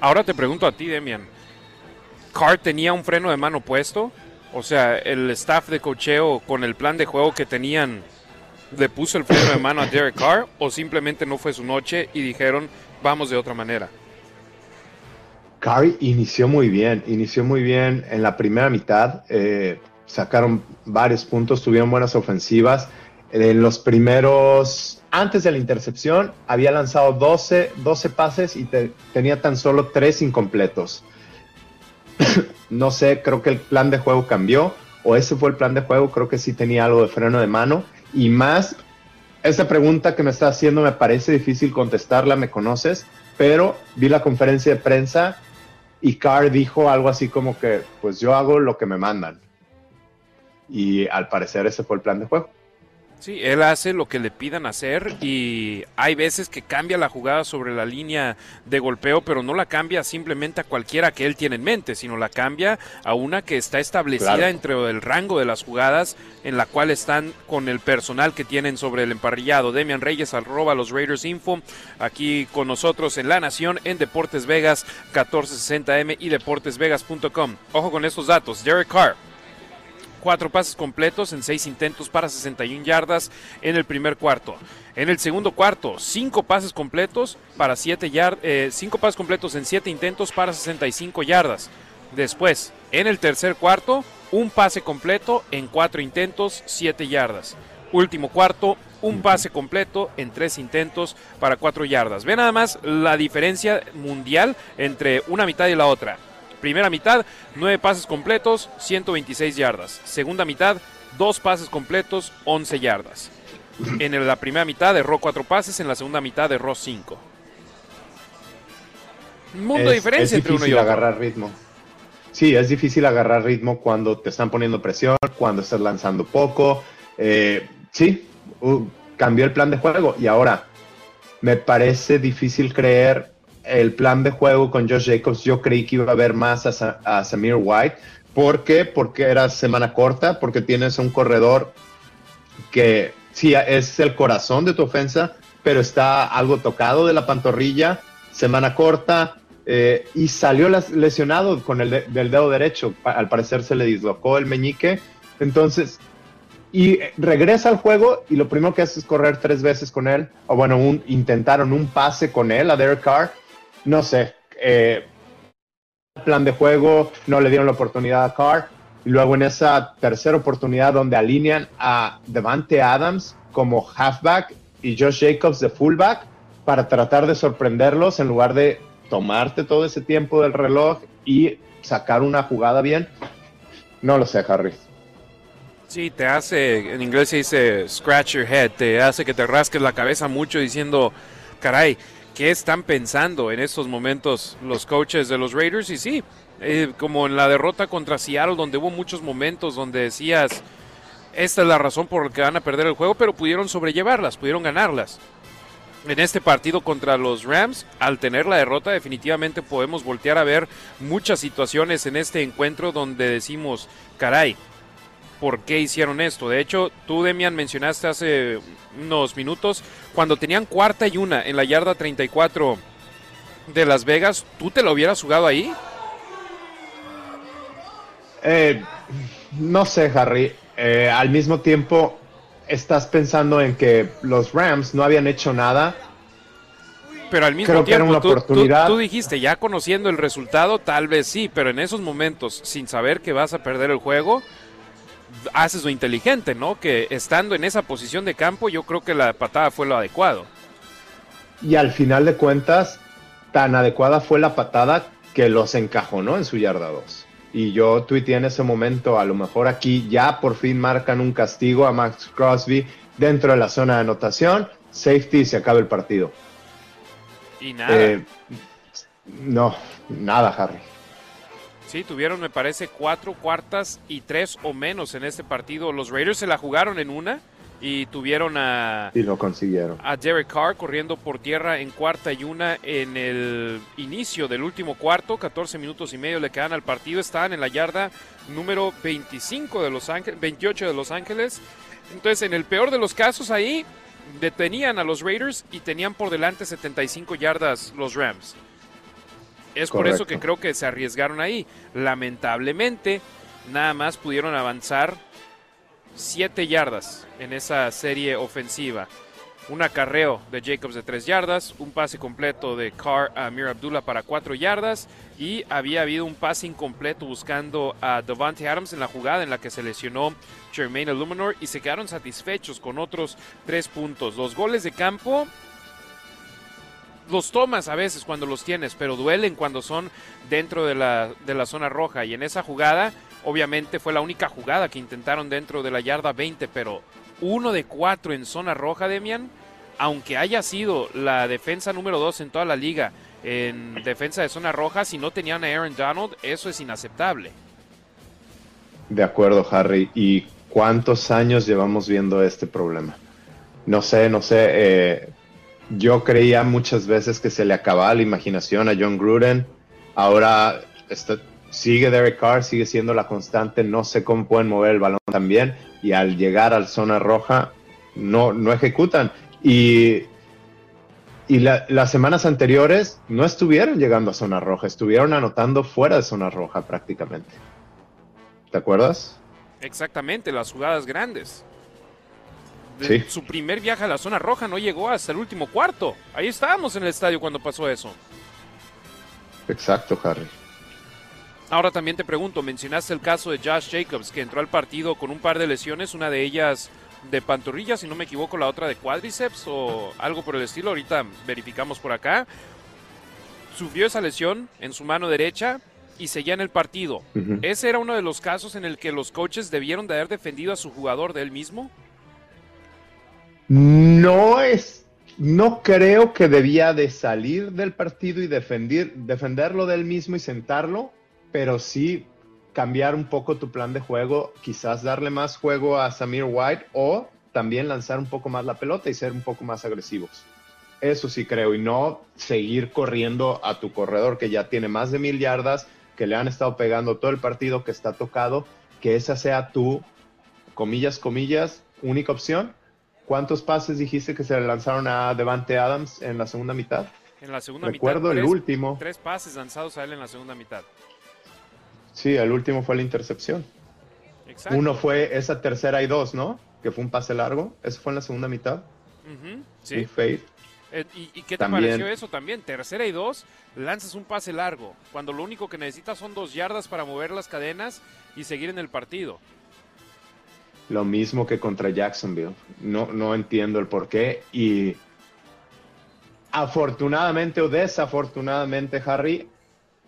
Ahora te pregunto a ti, Demian. ¿Carr tenía un freno de mano puesto? O sea, el staff de cocheo con el plan de juego que tenían le puso el freno de mano a Derek Carr o simplemente no fue su noche y dijeron vamos de otra manera. Carr inició muy bien, inició muy bien en la primera mitad, eh, sacaron varios puntos, tuvieron buenas ofensivas. En los primeros, antes de la intercepción, había lanzado 12, 12 pases y tenía tan solo 3 incompletos. <coughs> no sé, creo que el plan de juego cambió, o ese fue el plan de juego, creo que sí tenía algo de freno de mano, y más, esa pregunta que me está haciendo me parece difícil contestarla, me conoces, pero vi la conferencia de prensa y Carr dijo algo así como que, pues yo hago lo que me mandan. Y al parecer ese fue el plan de juego. Sí, él hace lo que le pidan hacer y hay veces que cambia la jugada sobre la línea de golpeo, pero no la cambia simplemente a cualquiera que él tiene en mente, sino la cambia a una que está establecida entre el rango de las jugadas en la cual están con el personal que tienen sobre el emparrillado. Demian Reyes, arroba los Raiders Info, aquí con nosotros en La Nación, en Deportes Vegas, 1460M y deportesvegas.com. Ojo con estos datos. Derek Carr cuatro pases completos en seis intentos para 61 yardas en el primer cuarto. En el segundo cuarto, cinco pases completos para siete yardas, eh, cinco pases completos en siete intentos para 65 yardas. Después, en el tercer cuarto, un pase completo en cuatro intentos, siete yardas. Último cuarto, un pase completo en tres intentos para cuatro yardas. Ve nada más la diferencia mundial entre una mitad y la otra. Primera mitad, nueve pases completos, 126 yardas. Segunda mitad, dos pases completos, 11 yardas. En la primera mitad erró cuatro pases, en la segunda mitad erró cinco. Un mundo de diferencia entre uno y otro. agarrar ritmo. Sí, es difícil agarrar ritmo cuando te están poniendo presión, cuando estás lanzando poco. Eh, sí, cambió el plan de juego y ahora me parece difícil creer el plan de juego con Josh Jacobs, yo creí que iba a haber más a, Samir White. ¿Por qué? Porque era semana corta, porque tienes un corredor que sí es el corazón de tu ofensa, pero está algo tocado de la pantorrilla, semana corta, eh, y salió lesionado con el del dedo derecho. Al parecer se le dislocó el meñique. Entonces, y regresa al juego y lo primero que hace es correr tres veces con él. O bueno, un, intentaron un pase con él a Derek Carr no sé, eh, plan de juego, no le dieron la oportunidad a Carr. Y luego en esa tercera oportunidad donde alinean a Devante Adams como halfback y Josh Jacobs de fullback para tratar de sorprenderlos en lugar de tomarte todo ese tiempo del reloj y sacar una jugada bien. No lo sé, Harry. Sí, te hace, en inglés se dice scratch your head, te hace que te rasques la cabeza mucho diciendo, caray, qué están pensando en estos momentos los coaches de los Raiders. Y sí, eh, como en la derrota contra Seattle, donde hubo muchos momentos donde decías, esta es la razón por la que van a perder el juego, pero pudieron sobrellevarlas, pudieron ganarlas. En este partido contra los Rams, al tener la derrota, definitivamente podemos voltear a ver muchas situaciones en este encuentro donde decimos, caray, por qué hicieron esto. De hecho, tú, Demian, mencionaste hace unos minutos, cuando tenían cuarta y una en la yarda 34 de Las Vegas, ¿tú te lo hubieras jugado ahí? Eh, no sé, Harry. Eh, al mismo tiempo, estás pensando en que los Rams no habían hecho nada. Pero al mismo tiempo, tú, dijiste, ya conociendo el resultado, tal vez sí, pero en esos momentos, sin saber que vas a perder el juego, haces lo inteligente, ¿no? Que estando en esa posición de campo, yo creo que la patada fue lo adecuado. Y al final de cuentas, tan adecuada fue la patada que los encajonó en su yarda 2. Y yo tuiteé en ese momento, a lo mejor aquí ya por fin marcan un castigo a Max Crosby dentro de la zona de anotación, safety y se acaba el partido. Y nada. Eh, no, nada, Harry. Sí, tuvieron, me parece, cuatro cuartas y tres o menos en este partido. Los Raiders se la jugaron en una y tuvieron a... Y lo consiguieron. A Derek Carr corriendo por tierra en cuarta y una en el inicio del último cuarto, 14 minutos y medio le quedan al partido, estaban en la yarda número 25 de Los Ángeles, 28 de Los Ángeles. Entonces, en el peor de los casos ahí, detenían a los Raiders y tenían por delante 75 yardas los Rams. Es por eso que creo que se arriesgaron ahí. Lamentablemente, nada más pudieron avanzar 7 yardas en esa serie ofensiva. Un acarreo de Jacobs de 3 yardas, un pase completo de Carr a Mir Abdullah para 4 yardas y había habido un pase incompleto buscando a Devante Adams en la jugada en la que se lesionó Jermaine Illuminor y se quedaron satisfechos con otros 3 puntos. Los goles de campo los tomas a veces cuando los tienes, pero duelen cuando son dentro de la, de la zona roja y en esa jugada Obviamente fue la única jugada que intentaron dentro de la yarda 20, pero uno de cuatro en zona roja, Demian, aunque haya sido la defensa número dos en toda la liga en defensa de zona roja, si no tenían a Aaron Donald, eso es inaceptable. De acuerdo, Harry. ¿Y cuántos años llevamos viendo este problema? No sé, no sé. Eh, yo creía muchas veces que se le acababa la imaginación a John Gruden. Ahora sigue Derek Carr, sigue siendo la constante, no sé cómo pueden mover el balón también y al llegar a la zona roja no, no ejecutan. Y, y las semanas anteriores no estuvieron llegando a zona roja, estuvieron anotando fuera de zona roja prácticamente. ¿Te acuerdas? Exactamente, las jugadas grandes. Sí. Su primer viaje a la zona roja no llegó hasta el último cuarto. Ahí estábamos en el estadio cuando pasó eso. Exacto, Harry. Ahora también te pregunto, mencionaste el caso de Josh Jacobs, que entró al partido con un par de lesiones, una de ellas de pantorrilla, si no me equivoco, la otra de cuádriceps o algo por el estilo. Ahorita verificamos por acá. Sufrió esa lesión en su mano derecha y seguía en el partido. ¿Ese era uno de los casos en el que los coaches debieron de haber defendido a su jugador de él mismo? No es, no creo que debía de salir del partido y defender, defenderlo de él mismo y sentarlo pero sí cambiar un poco tu plan de juego, quizás darle más juego a Samir White o también lanzar un poco más la pelota y ser un poco más agresivos. Eso sí creo, y no seguir corriendo a tu corredor que ya tiene más de mil yardas, que le han estado pegando todo el partido, que está tocado, que esa sea tu, comillas, comillas, única opción. ¿Cuántos pases dijiste que se le lanzaron a Devante Adams en la segunda mitad? En la segunda Recuerdo mitad. el último. Tres pases lanzados a él en la segunda mitad. Sí, el último fue la intercepción. Exacto. Uno fue esa tercera y dos, ¿no? Que fue un pase largo. Eso fue en la segunda mitad. Sí. Faith. Eh, ¿Y, qué te pareció eso también? Tercera y dos, lanzas un pase largo, cuando lo único que necesitas son dos yardas para mover las cadenas y seguir en el partido. Lo mismo que contra Jacksonville. No, no entiendo el por qué. Y afortunadamente o desafortunadamente, Harry,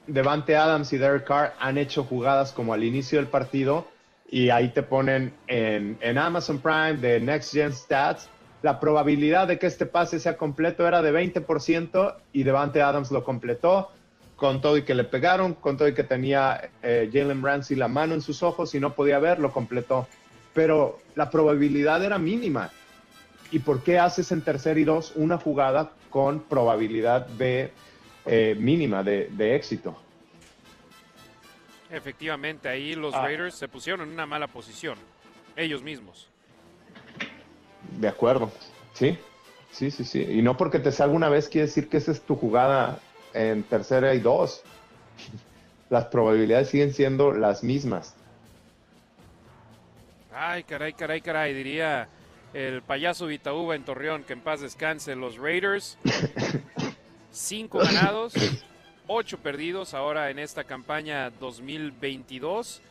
Devante Adams y Derek Carr han hecho jugadas como al inicio del partido y ahí te ponen en, Amazon Prime de Next Gen Stats la probabilidad de que este pase sea completo era de 20% y Devante Adams lo completó con todo y que le pegaron, con todo y que tenía eh, Jalen Ramsey la mano en sus ojos y no podía ver, lo completó. Pero la probabilidad era mínima. ¿Y por qué haces en tercer y dos una jugada con probabilidad de eh, mínima de, éxito. Efectivamente, ahí los ah. Raiders se pusieron en una mala posición, ellos mismos. De acuerdo, sí, sí, sí, sí. Y no porque te salga una vez quiere decir que esa es tu jugada en tercera y dos. <laughs> Las probabilidades siguen siendo las mismas. Ay, caray, caray, caray, diría el payaso Vitaúba en Torreón, que en paz descanse. Los Raiders Cinco ganados, ocho perdidos ahora en esta campaña 2022.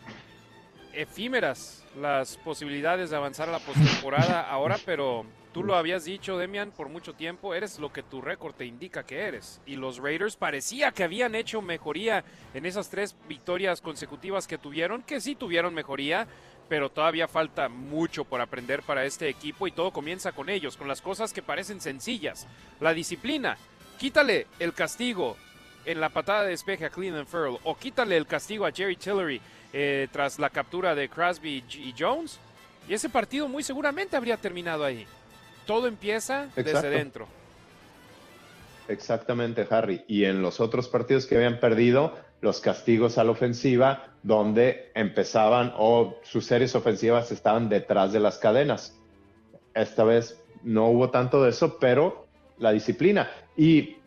Efímeras las posibilidades de avanzar a la postemporada ahora, pero tú lo habías dicho, Demian, por mucho tiempo, eres lo que tu récord te indica que eres. Y los Raiders parecía que habían hecho mejoría en esas tres victorias consecutivas que tuvieron, que sí tuvieron mejoría, pero todavía falta mucho por aprender para este equipo y todo comienza con ellos, con las cosas que parecen sencillas. La disciplina, quítale el castigo en la patada de despeje a Cleveland Furl o quítale el castigo a Jerry Tillery eh, tras la captura de Crosby y Jones Y ese partido muy seguramente habría terminado ahí. Todo empieza desde dentro. Exactamente, Harry. Y en los otros partidos que habían perdido, los castigos a la ofensiva, donde empezaban o sus series ofensivas estaban detrás de las cadenas. Esta vez no hubo tanto de eso, pero la disciplina. Y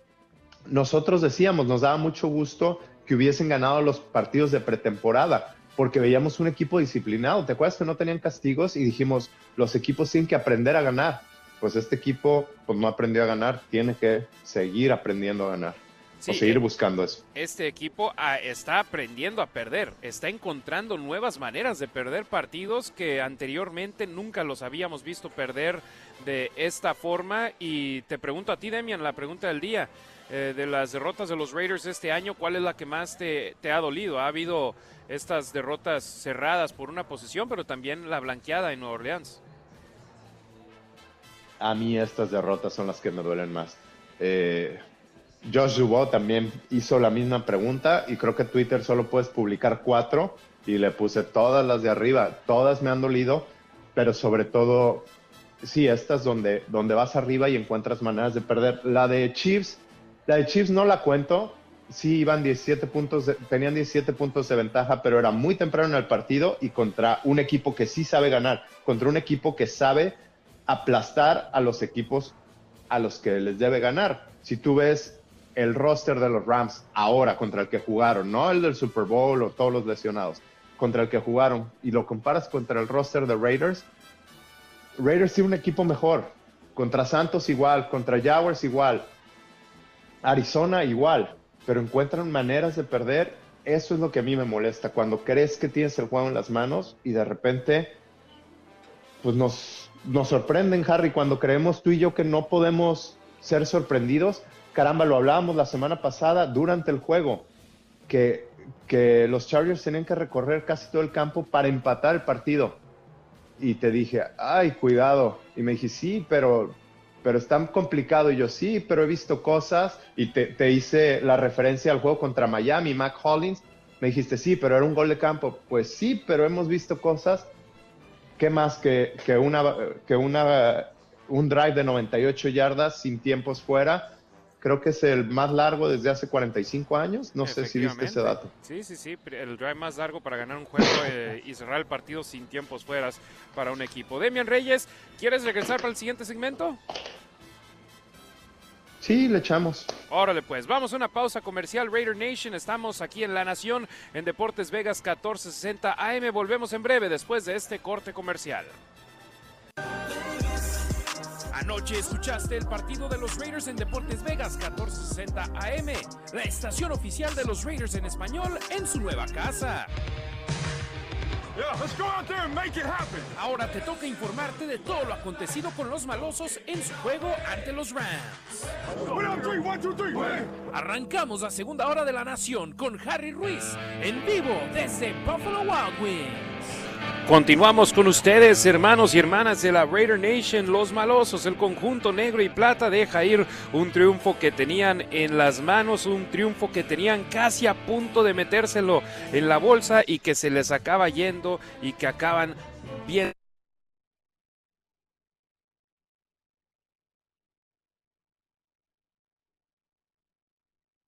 nosotros decíamos, nos daba mucho gusto que hubiesen ganado los partidos de pretemporada, porque veíamos un equipo disciplinado. ¿Te acuerdas que no tenían castigos? Y dijimos, los equipos tienen que aprender a ganar pues este equipo pues, no aprendió a ganar, tiene que seguir aprendiendo a ganar. o seguir eh, buscando eso. Este equipo ah, está aprendiendo a perder, está encontrando nuevas maneras de perder partidos que anteriormente nunca los habíamos visto perder de esta forma. Y te pregunto a ti, Demian, la pregunta del día. Eh, de las derrotas de los Raiders este año, ¿cuál es la que más te, te ha dolido? Ha habido estas derrotas cerradas por una posición, pero también la blanqueada en Nueva Orleans a mí estas derrotas son las que me duelen más. Eh, Josh Dubois también hizo la misma pregunta y creo que Twitter solo puedes publicar cuatro y le puse todas las de arriba, todas me han dolido, pero sobre todo, sí, estas donde, donde vas arriba y encuentras maneras de perder. La de Chiefs, la de Chiefs no la cuento, sí iban 17 puntos, tenían 17 puntos de ventaja, pero era muy temprano en el partido y contra un equipo que sí sabe ganar, contra un equipo que sabe aplastar a los equipos a los que les debe ganar. Si tú ves el roster de los Rams ahora contra el que jugaron, no el del Super Bowl o todos los lesionados, contra el que jugaron y lo comparas contra el roster de Raiders, Raiders tiene un equipo mejor. Contra Santos igual, contra Jaguars igual, Arizona igual, pero encuentran maneras de perder. Eso es lo que a mí me molesta, cuando crees que tienes el juego en las manos y de repente, pues nos, nos sorprenden, Harry, cuando creemos tú y yo que no podemos ser sorprendidos. Caramba, lo hablábamos la semana pasada durante el juego, que, que los Chargers tenían que recorrer casi todo el campo para empatar el partido. Y te dije, ay, cuidado. Y me dije, sí, pero, pero es tan complicado. Y yo, sí, pero he visto cosas. Y te, te hice la referencia al juego contra Miami, Mac Hollins. Me dijiste, sí, pero era un gol de campo. Pues sí, pero hemos visto cosas ¿qué más que, que, una, que una, un drive de 98 yardas sin tiempos fuera? Creo que es el más largo desde hace 45 años. No sé si viste ese dato. Sí, sí, sí. El drive más largo para ganar un juego eh, y cerrar el partido sin tiempos fuera para un equipo. Demian Reyes, ¿quieres regresar para el siguiente segmento? Sí, le echamos. Órale, pues vamos a una pausa comercial. Raider Nation, estamos aquí en La Nación, en Deportes Vegas 1460 AM. Volvemos en breve después de este corte comercial. Anoche escuchaste el partido de los Raiders en Deportes Vegas 1460 AM, la estación oficial de los Raiders en español en su nueva casa. Ahora te toca informarte de todo lo acontecido con los malosos en su juego ante los Rams. Arrancamos la segunda hora de la nación con Harry Ruiz en vivo desde Buffalo Wild Wings. Continuamos con ustedes, hermanos y hermanas de la Raider Nation, los malosos, el conjunto negro y plata deja ir un triunfo que tenían en las manos, un triunfo que tenían casi a punto de metérselo en la bolsa y que se les acaba yendo y que acaban bien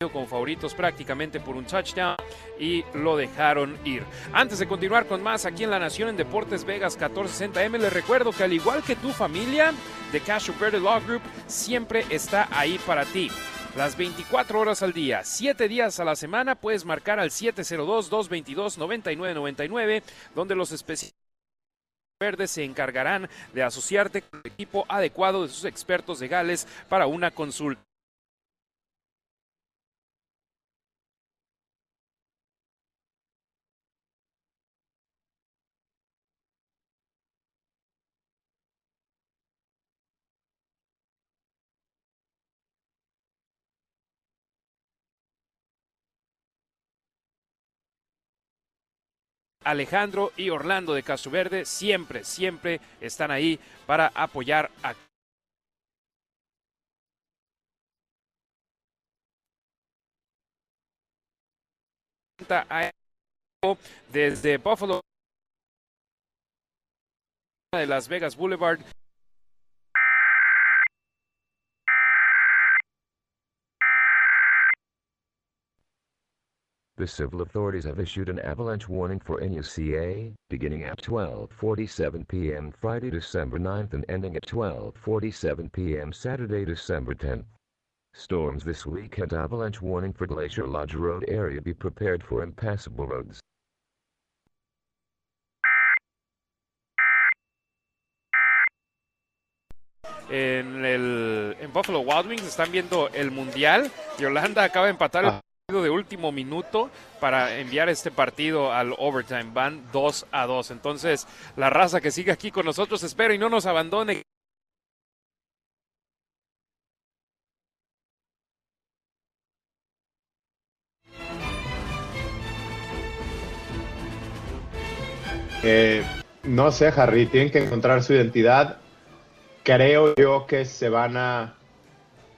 con favoritos prácticamente por un touchdown y lo dejaron ir. Antes de continuar con más aquí en La Nación en Deportes Vegas 1460M, les recuerdo que al igual que tu familia, de Cash Verde Law Group siempre está ahí para ti. Las 24 horas al día, 7 días a la semana, puedes marcar al 702-222-9999, donde los especialistas verdes se encargarán de asociarte con el equipo adecuado de sus expertos legales para una consulta. Alejandro y Orlando de Castro Verde siempre, siempre están ahí para apoyar a desde Buffalo de Las Vegas Boulevard. The civil authorities have issued an avalanche warning for NUCA, beginning at 12:47 p.m. Friday, December 9th and ending at 12:47 p.m. Saturday, December 10th. Storms this week weekend avalanche warning for Glacier Lodge Road area be prepared for impassable roads. En, el, en Buffalo Wild Wings están viendo el Mundial. Yolanda acaba de empatar el ah. partido de último minuto para enviar este partido al overtime. Van 2 a 2. Entonces, la raza que sigue aquí con nosotros, espero y no nos abandone. Eh, no sé, Harry, tienen que encontrar su identidad. Creo yo que se van a.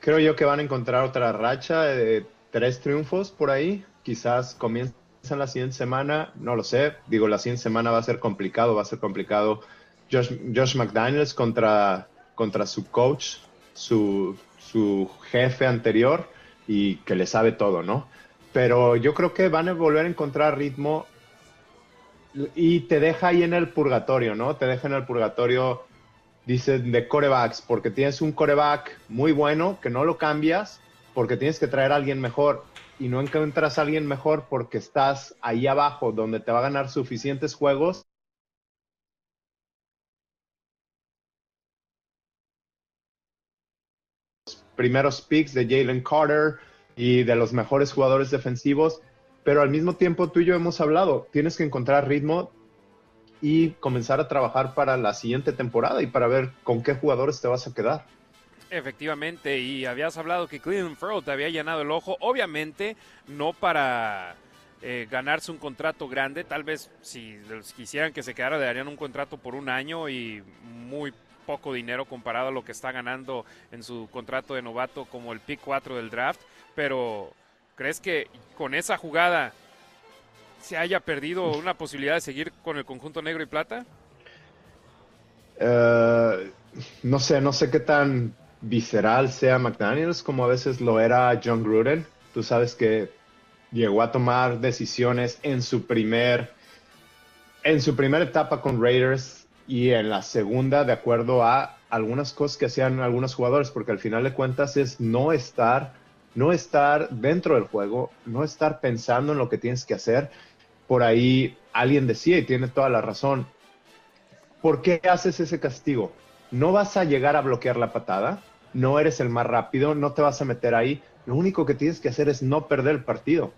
Creo yo que van a encontrar otra racha de tres triunfos por ahí. Quizás comiencen la siguiente semana. No lo sé. Digo, la siguiente semana va a ser complicado. Va a ser complicado. Josh, McDaniels contra, contra su coach, su, su jefe anterior y que le sabe todo, ¿no? Pero yo creo que van a volver a encontrar ritmo y te deja ahí en el purgatorio, ¿no? Te deja en el purgatorio, dicen, de corebacks, porque tienes un coreback muy bueno que no lo cambias, porque tienes que traer a alguien mejor y no encuentras a alguien mejor porque estás ahí abajo donde te va a ganar suficientes juegos. Primeros picks de Jalen Carter y de los mejores jugadores defensivos pero al mismo tiempo tú y yo hemos hablado, tienes que encontrar ritmo y comenzar a trabajar para la siguiente temporada y para ver con qué jugadores te vas a quedar. Efectivamente, y habías hablado que Cleveland Farrell te había llenado el ojo, obviamente no para eh, ganarse un contrato grande, tal vez si quisieran que se quedara le darían un contrato por un año y muy poco dinero comparado a lo que está ganando en su contrato de novato como el pick 4 del draft, pero ¿Crees que con esa jugada se haya perdido una posibilidad de seguir con el conjunto negro y plata? Eh, no sé, no sé qué tan visceral sea McDaniels como a veces lo era John Gruden. Tú sabes que llegó a tomar decisiones en su primer en su primera etapa con Raiders y en la segunda de acuerdo a algunas cosas que hacían algunos jugadores, porque al final de cuentas es no estar no estar dentro del juego, no estar pensando en lo que tienes que hacer. Por ahí alguien decía, y tiene toda la razón, ¿por qué haces ese castigo? No vas a llegar a bloquear la patada, no eres el más rápido, no te vas a meter ahí. Lo único que tienes que hacer es no perder el partido.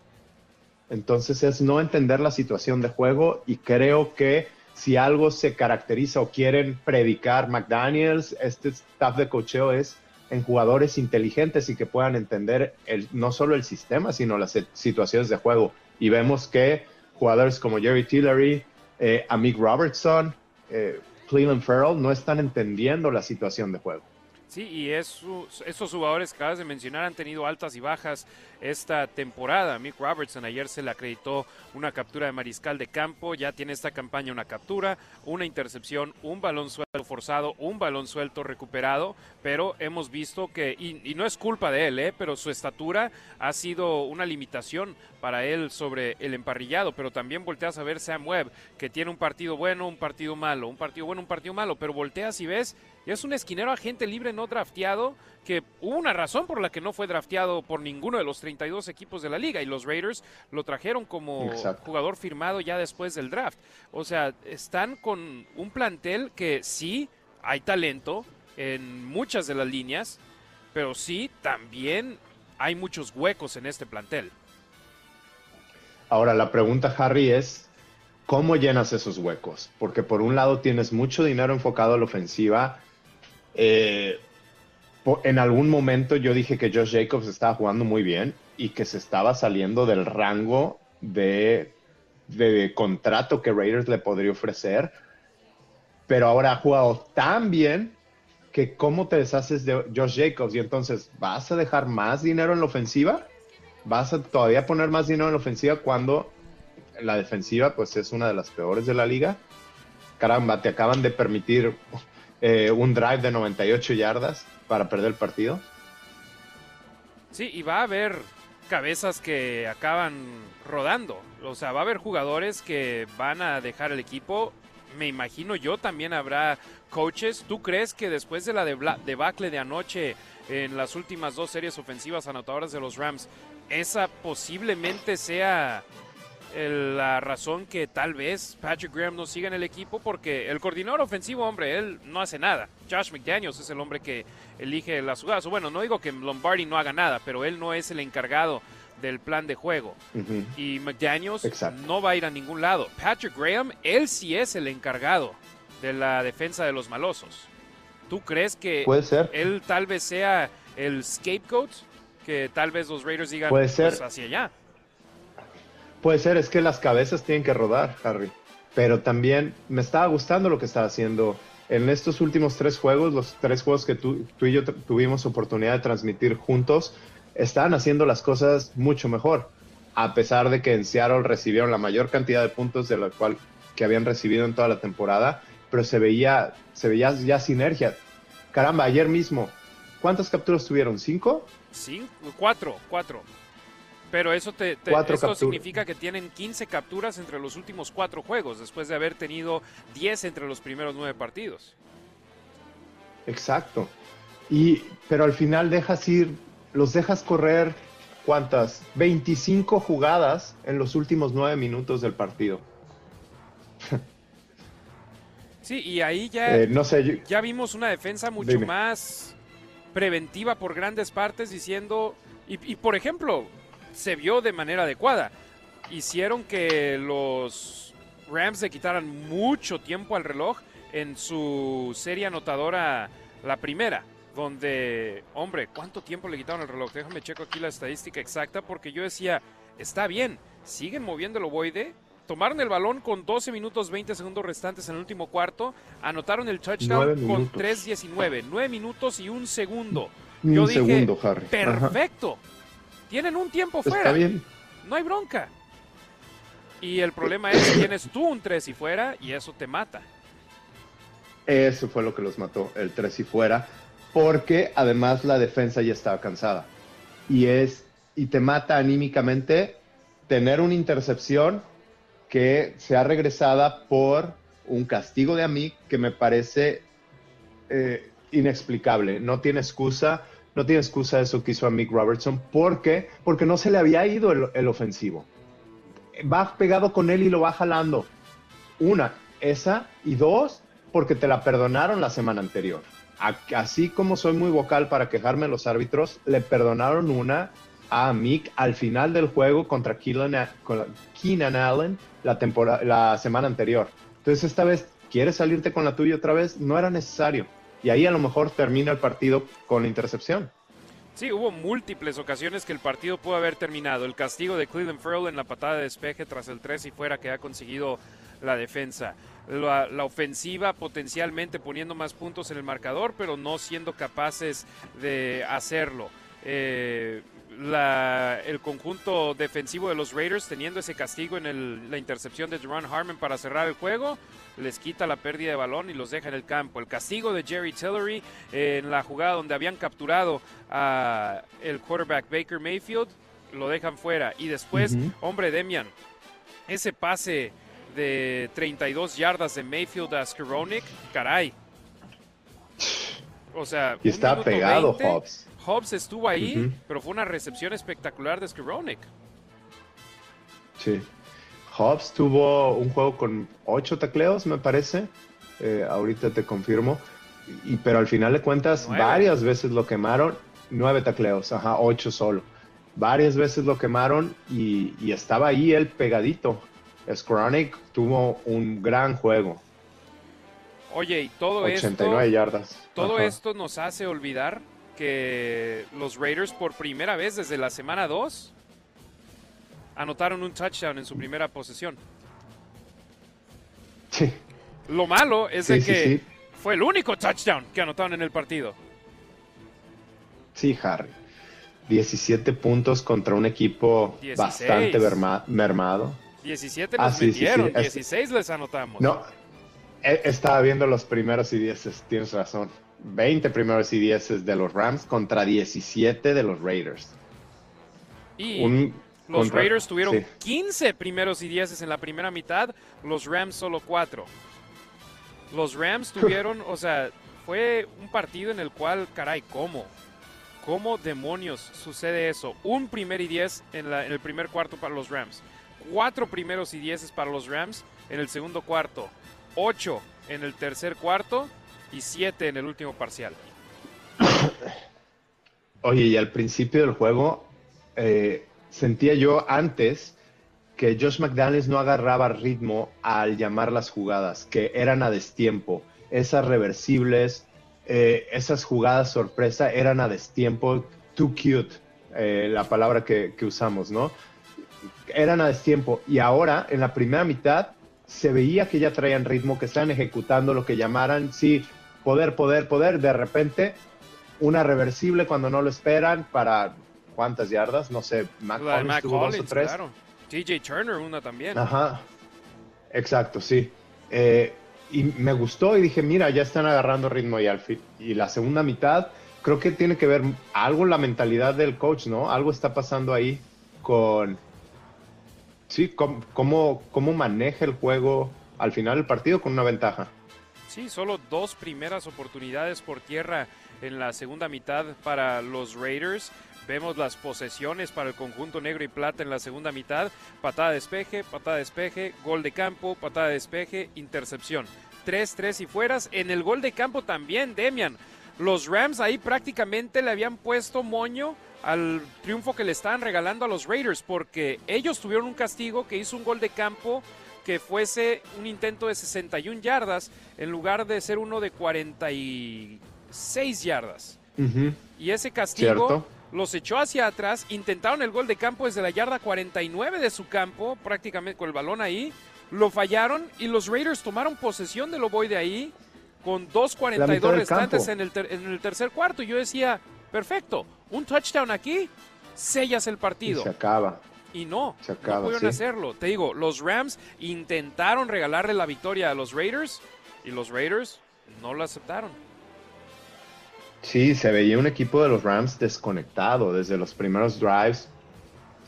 Entonces es no entender la situación de juego y creo que si algo se caracteriza o quieren predicar McDaniels, este staff de cocheo es en jugadores inteligentes y que puedan entender no solo el sistema, sino las situaciones de juego. Y vemos que jugadores como Jerry Tillery, eh, Amik Robertson, eh, Cleveland Farrell no están entendiendo la situación de juego. Sí, y esos jugadores que acabas de mencionar han tenido altas y bajas esta temporada. Mick Robertson ayer se le acreditó una captura de mariscal de campo, ya tiene esta campaña una captura, una intercepción, un balón suelto forzado, un balón suelto recuperado, pero hemos visto que, y, no es culpa de él, ¿eh? pero su estatura ha sido una limitación para él sobre el emparrillado, pero también volteas a ver Sam Webb, que tiene un partido bueno, un partido malo, un partido bueno, un partido malo, pero volteas y ves y es un esquinero agente libre no drafteado que hubo una razón por la que no fue drafteado por ninguno de los 32 equipos de la liga y los Raiders lo trajeron como jugador firmado ya después del draft. O sea, están con un plantel que sí hay talento en muchas de las líneas, pero sí también hay muchos huecos en este plantel. Ahora la pregunta, Harry, es ¿cómo llenas esos huecos? Porque por un lado tienes mucho dinero enfocado a la ofensiva, eh, en algún momento yo dije que Josh Jacobs estaba jugando muy bien y que se estaba saliendo del rango de, contrato que Raiders le podría ofrecer. Pero ahora ha jugado tan bien que cómo te deshaces de Josh Jacobs y entonces vas a dejar más dinero en la ofensiva, vas a todavía poner más dinero en la ofensiva cuando la defensiva pues es una de las peores de la liga caramba, te acaban de permitir eh, un drive de 98 yardas para perder el partido. Sí, y va a haber cabezas que acaban rodando. O sea, va a haber jugadores que van a dejar el equipo. Me imagino yo también habrá coaches. ¿Tú crees que después de la debacle de anoche en las últimas dos series ofensivas anotadoras de los Rams, esa posiblemente sea la razón que tal vez Patrick Graham no siga en el equipo porque el coordinador ofensivo, hombre, él no hace nada. Josh McDaniels es el hombre que elige las jugadas. Bueno, no digo que Lombardi no haga nada, pero él no es el encargado del plan de juego. Y McDaniels no va a ir a ningún lado. Patrick Graham, él sí es el encargado de la defensa de los malosos. ¿Tú crees que él tal vez sea el scapegoat? Que tal vez los Raiders digan Puede ser. Pues, hacia allá. Puede ser, es que las cabezas tienen que rodar, Harry. Pero también me estaba gustando lo que estaba haciendo en estos últimos tres juegos, los tres juegos que tú, y yo tuvimos oportunidad de transmitir juntos, estaban haciendo las cosas mucho mejor. A pesar de que en Seattle recibieron la mayor cantidad de puntos de la cual que habían recibido en toda la temporada, pero se veía, se veía ya sinergia. Caramba, ayer mismo, ¿cuántas capturas tuvieron? ¿Cinco? Cinco, cuatro, cuatro. Pero eso, te, significa que tienen 15 capturas entre los últimos cuatro juegos, después de haber tenido 10 entre los primeros nueve partidos. Exacto. Y, pero al final dejas ir, los dejas correr, ¿cuántas? 25 jugadas en los últimos nueve minutos del partido. <laughs> Sí, y ahí ya, eh, no sé, ya vimos una defensa mucho más preventiva por grandes partes, diciendo, y por ejemplo, se vio de manera adecuada. Hicieron que los Rams le quitaran mucho tiempo al reloj en su serie anotadora, la primera, donde, hombre, ¿cuánto tiempo le quitaron el reloj? Déjame checo aquí la estadística exacta porque yo decía, está bien, siguen moviendo el ovoide, tomaron el balón con 12 minutos 20 segundos restantes en el último cuarto, anotaron el touchdown con 3.19, 9 minutos y un segundo. Yo un dije, segundo, Harry. perfecto. Tienen un tiempo fuera. Está bien. No hay bronca. Y el problema es que tienes tú un 3 y fuera y eso te mata. Eso fue lo que los mató, el 3 y fuera, porque además la defensa ya estaba cansada. Y es y te mata anímicamente tener una intercepción que sea regresada por un castigo de Amic que me parece eh, inexplicable. No tiene excusa no tiene excusa eso que hizo a Mick Robertson. ¿Por qué? Porque no se le había ido el, ofensivo. Va pegado con él y lo va jalando. Una, esa. Y dos, porque te la perdonaron la semana anterior. Así como soy muy vocal para quejarme de los árbitros, le perdonaron una a Mick al final del juego contra Keenan Allen la, la semana anterior. Entonces esta vez, ¿quieres salirte con la tuya otra vez? No era necesario y ahí a lo mejor termina el partido con la intercepción. Sí, hubo múltiples ocasiones que el partido pudo haber terminado. El castigo de Cleveland Farrell en la patada de despeje tras el 3 y fuera que ha conseguido la defensa. La, ofensiva potencialmente poniendo más puntos en el marcador, pero no siendo capaces de hacerlo. Eh, el conjunto defensivo de los Raiders teniendo ese castigo en la intercepción de Jerron Harmon para cerrar el juego, les quita la pérdida de balón y los deja en el campo. El castigo de Jerry Tillery en la jugada donde habían capturado a el quarterback Baker Mayfield, lo dejan fuera. Y después, hombre, Demian, ese pase de 32 yardas de Mayfield a Skowronek, caray. O sea, y está pegado Hobbs. Hobbs estuvo ahí, pero fue una recepción espectacular de Skowronek. Sí. Hobbs tuvo un juego con ocho tacleos, me parece. Eh, ahorita te confirmo. Y, pero al final de cuentas, varias veces lo quemaron. Nueve tacleos, ajá, ocho solo. Varias veces lo quemaron y, estaba ahí él pegadito. Skowronek tuvo un gran juego. Oye, y todo 89 yardas. Todo esto nos hace olvidar que los Raiders por primera vez desde la semana 2 anotaron un touchdown en su primera posesión. Sí. Lo malo es de que fue el único touchdown que anotaron en el partido. Sí, Harry. 17 puntos contra un equipo bastante mermado. 17 nos ah, metieron, 16 les anotamos. No, E, estaba viendo los primeros y dieces, tienes razón. 20 primeros y dieces de los Rams contra 17 de los Raiders. Y los Raiders tuvieron 15 primeros y dieces en la primera mitad, los Rams solo 4. Los Rams tuvieron, o sea, fue un partido en el cual, caray, ¿cómo? ¿Cómo demonios sucede eso? Un primer y diez en, en el primer cuarto para los Rams. Cuatro primeros y dieces para los Rams en el segundo cuarto. Ocho en el tercer cuarto y siete en el último parcial. Oye, y al principio del juego eh, sentía yo antes que Josh McDaniels no agarraba ritmo al llamar las jugadas, que eran a destiempo, esas reversibles, eh, esas jugadas sorpresa eran a destiempo, too cute, eh, la palabra que, usamos, ¿no? Eran a destiempo. Y ahora, en la primera mitad, se veía que ya traían ritmo, que estaban ejecutando lo que llamaran, sí, poder, poder, poder. De repente, una reversible cuando no lo esperan para cuántas yardas, no sé, Mac tuvo dos o tres. Claro. TJ Turner, una también. Ajá, exacto, sí. Eh, y me gustó y dije, mira, ya están agarrando ritmo y al fin. Y la segunda mitad, creo que tiene que ver algo la mentalidad del coach, ¿no? Algo está pasando ahí con, sí, cómo, cómo, maneja el juego al final del partido con una ventaja. Sí, solo dos primeras oportunidades por tierra en la segunda mitad para los Raiders. Vemos las posesiones para el conjunto negro y plata en la segunda mitad. Patada de despeje, patada de despeje, gol de campo, patada de despeje, intercepción. 3-3 y fueras. En el gol de campo también, Demian. Los Rams ahí prácticamente le habían puesto moño al triunfo que le estaban regalando a los Raiders porque ellos tuvieron un castigo que hizo un gol de campo que fuese un intento de 61 yardas en lugar de ser uno de 46 yardas. Y ese castigo los echó hacia atrás, intentaron el gol de campo desde la yarda 49 de su campo, prácticamente con el balón ahí, lo fallaron y los Raiders tomaron posesión del de ahí con 2.42 restantes en el, en el tercer cuarto. Y yo decía, perfecto, un touchdown aquí, sellas el partido. se acaba. Y no, se acaba, no pudieron hacerlo. Te digo, los Rams intentaron regalarle la victoria a los Raiders y los Raiders no lo aceptaron. Sí, se veía un equipo de los Rams desconectado desde los primeros drives.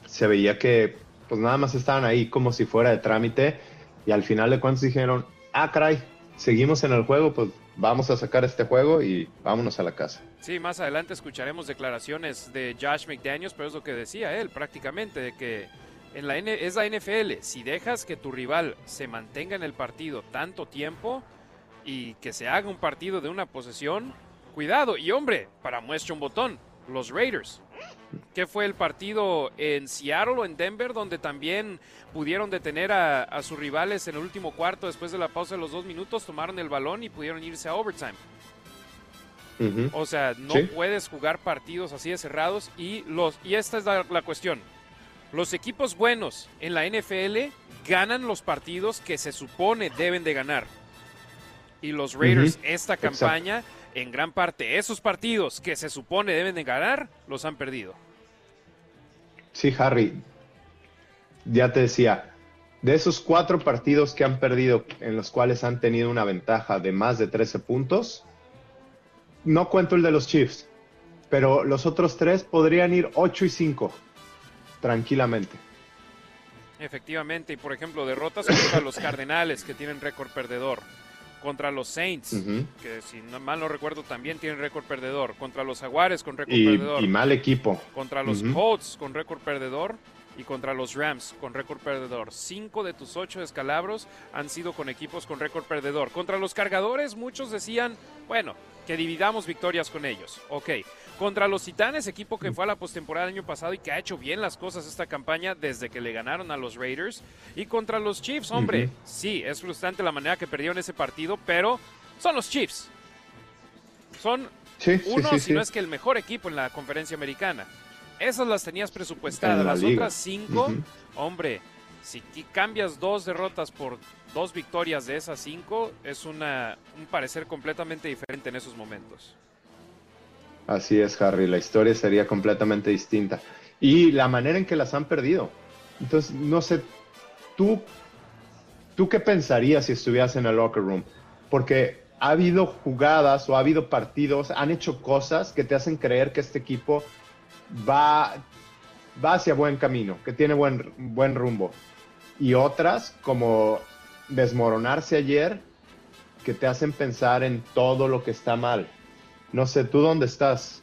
Se veía que pues nada más estaban ahí como si fuera de trámite y al final de cuentas dijeron, ah, caray, seguimos en el juego, pues vamos a sacar este juego y vámonos a la casa. Sí, más adelante escucharemos declaraciones de Josh McDaniels, pero es lo que decía él prácticamente, de que en la N es la NFL, si dejas que tu rival se mantenga en el partido tanto tiempo y que se haga un partido de una posesión, cuidado. Y hombre, para muestra un botón, los Raiders que fue el partido en Seattle o en Denver, donde también pudieron detener a, sus rivales en el último cuarto después de la pausa de los dos minutos, tomaron el balón y pudieron irse a overtime. O sea, no puedes jugar partidos así de cerrados y los y esta es la, cuestión. Los equipos buenos en la NFL ganan los partidos que se supone deben de ganar. Y los Raiders esta campaña en gran parte esos partidos que se supone deben de ganar, los han perdido. Sí, Harry, ya te decía, de esos cuatro partidos que han perdido, en los cuales han tenido una ventaja de más de 13 puntos, no cuento el de los Chiefs, pero los otros tres podrían ir 8 y 5, tranquilamente. Efectivamente, y por ejemplo, derrotas contra los Cardenales, que tienen récord perdedor contra los Saints, que si no, mal no recuerdo también tienen récord perdedor, contra los Jaguares con récord perdedor. Y mal equipo. Contra los Colts con récord perdedor y contra los Rams con récord perdedor. Cinco de tus ocho descalabros han sido con equipos con récord perdedor. Contra los cargadores muchos decían, bueno, que dividamos victorias con ellos. Ok. Contra los Titanes, equipo que fue a la postemporada el año pasado y que ha hecho bien las cosas esta campaña desde que le ganaron a los Raiders. Y contra los Chiefs, hombre, sí, es frustrante la manera que perdieron ese partido, pero son los Chiefs. Son uno, si no es que el mejor equipo en la conferencia americana. Esas las tenías presupuestadas. Las otras cinco, hombre, si cambias dos derrotas por dos victorias de esas cinco, es una, un parecer completamente diferente en esos momentos. Así es, Harry, la historia sería completamente distinta. Y la manera en que las han perdido. Entonces, no sé, tú, ¿tú qué pensarías si estuvieras en el locker room? porque ha habido jugadas o ha habido partidos, han hecho cosas que te hacen creer que este equipo va, va hacia buen camino, que tiene buen, buen rumbo. Y otras, como desmoronarse ayer, que te hacen pensar en todo lo que está mal. No sé, ¿tú dónde estás?